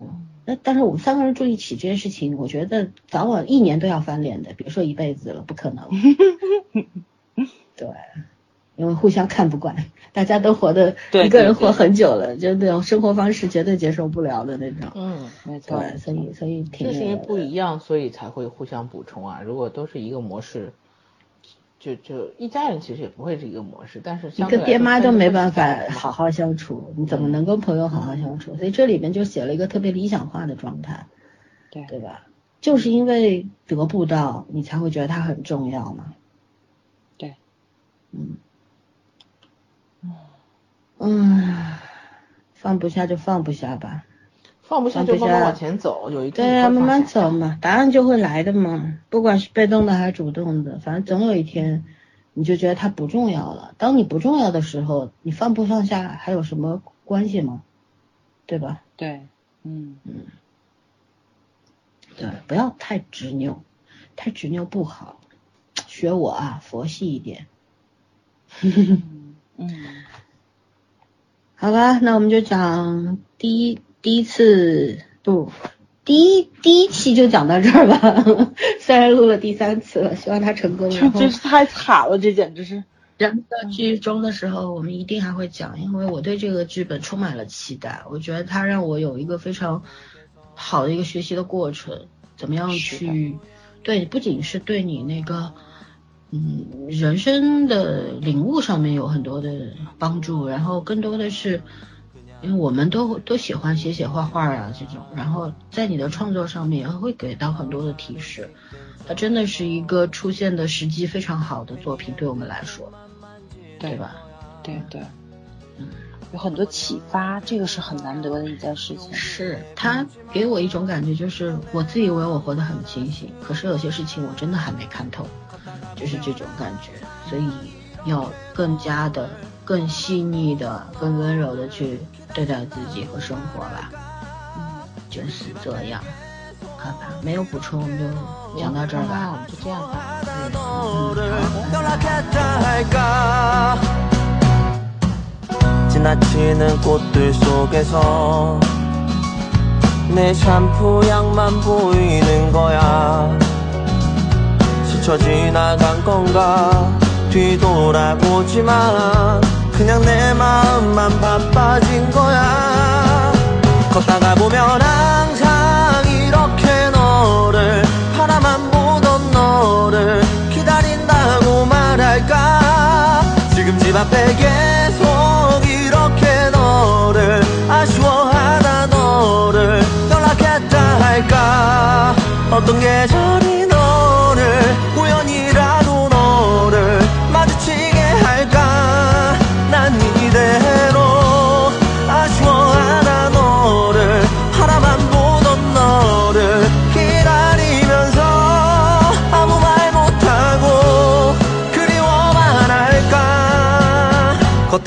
嗯。那但是我们三个人住一起这件事情，我觉得早晚一年都要翻脸的，别说一辈子了，不可能。对，因为互相看不惯，大家都活的一个人活很久了，就那种生活方式绝对接受不了的那种。嗯，没错。对，所以所以挺。是因为不一样，所以才会互相补充啊。如果都是一个模式。就就一家人其实也不会是一个模式，但是你跟爹妈都没办法好好相处，你怎么能跟朋友好好相处？所以这里面就写了一个特别理想化的状态，对对吧？就是因为得不到，你才会觉得他很重要嘛。对，嗯，嗯，放不下就放不下吧。放不下就慢慢往前走，有一天对啊，慢慢走嘛，答案就会来的嘛。不管是被动的还是主动的，反正总有一天你就觉得它不重要了。当你不重要的时候，你放不放下还有什么关系吗？对吧？对，嗯嗯，对，不要太执拗，太执拗不好。学我啊，佛系一点。嗯，好吧，那我们就讲第一。第一次不，第一第一期就讲到这儿吧。虽然录了第三次了，希望他成功。真是太惨了，这简直是。然后到剧中的时候，我们一定还会讲，因为我对这个剧本充满了期待。我觉得它让我有一个非常好的一个学习的过程，怎么样去对，不仅是对你那个嗯人生的领悟上面有很多的帮助，然后更多的是。因为我们都都喜欢写写画画啊这种，然后在你的创作上面也会给到很多的提示，它真的是一个出现的时机非常好的作品，对我们来说，对吧？对对，嗯，有很多启发，这个是很难得的一件事情。是他给我一种感觉，就是我自以为我活得很清醒，可是有些事情我真的还没看透，就是这种感觉，所以要更加的。更细腻的、更温柔的去对待自己和生活吧，嗯，就是这样，好吧，没有补充，我们就讲到这儿吧，我们就这样吧，嗯。 뒤돌아보지마 그냥 내 마음만 바빠진 거야. 걷다가 보면 항상 이렇게 너를 바라만 보던 너를 기다린다고 말할까? 지금 집 앞에 계속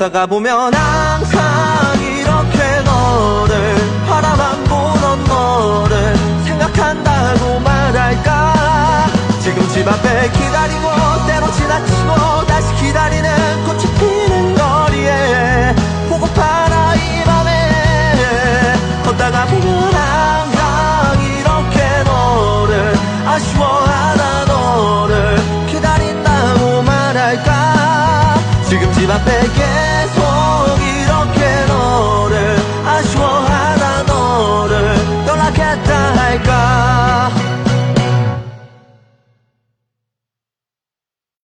걷다가 보면 항상 이렇게 너를 바라만 보던 너를 생각한다고 말할까? 지금 집 앞에 기다리고 biggest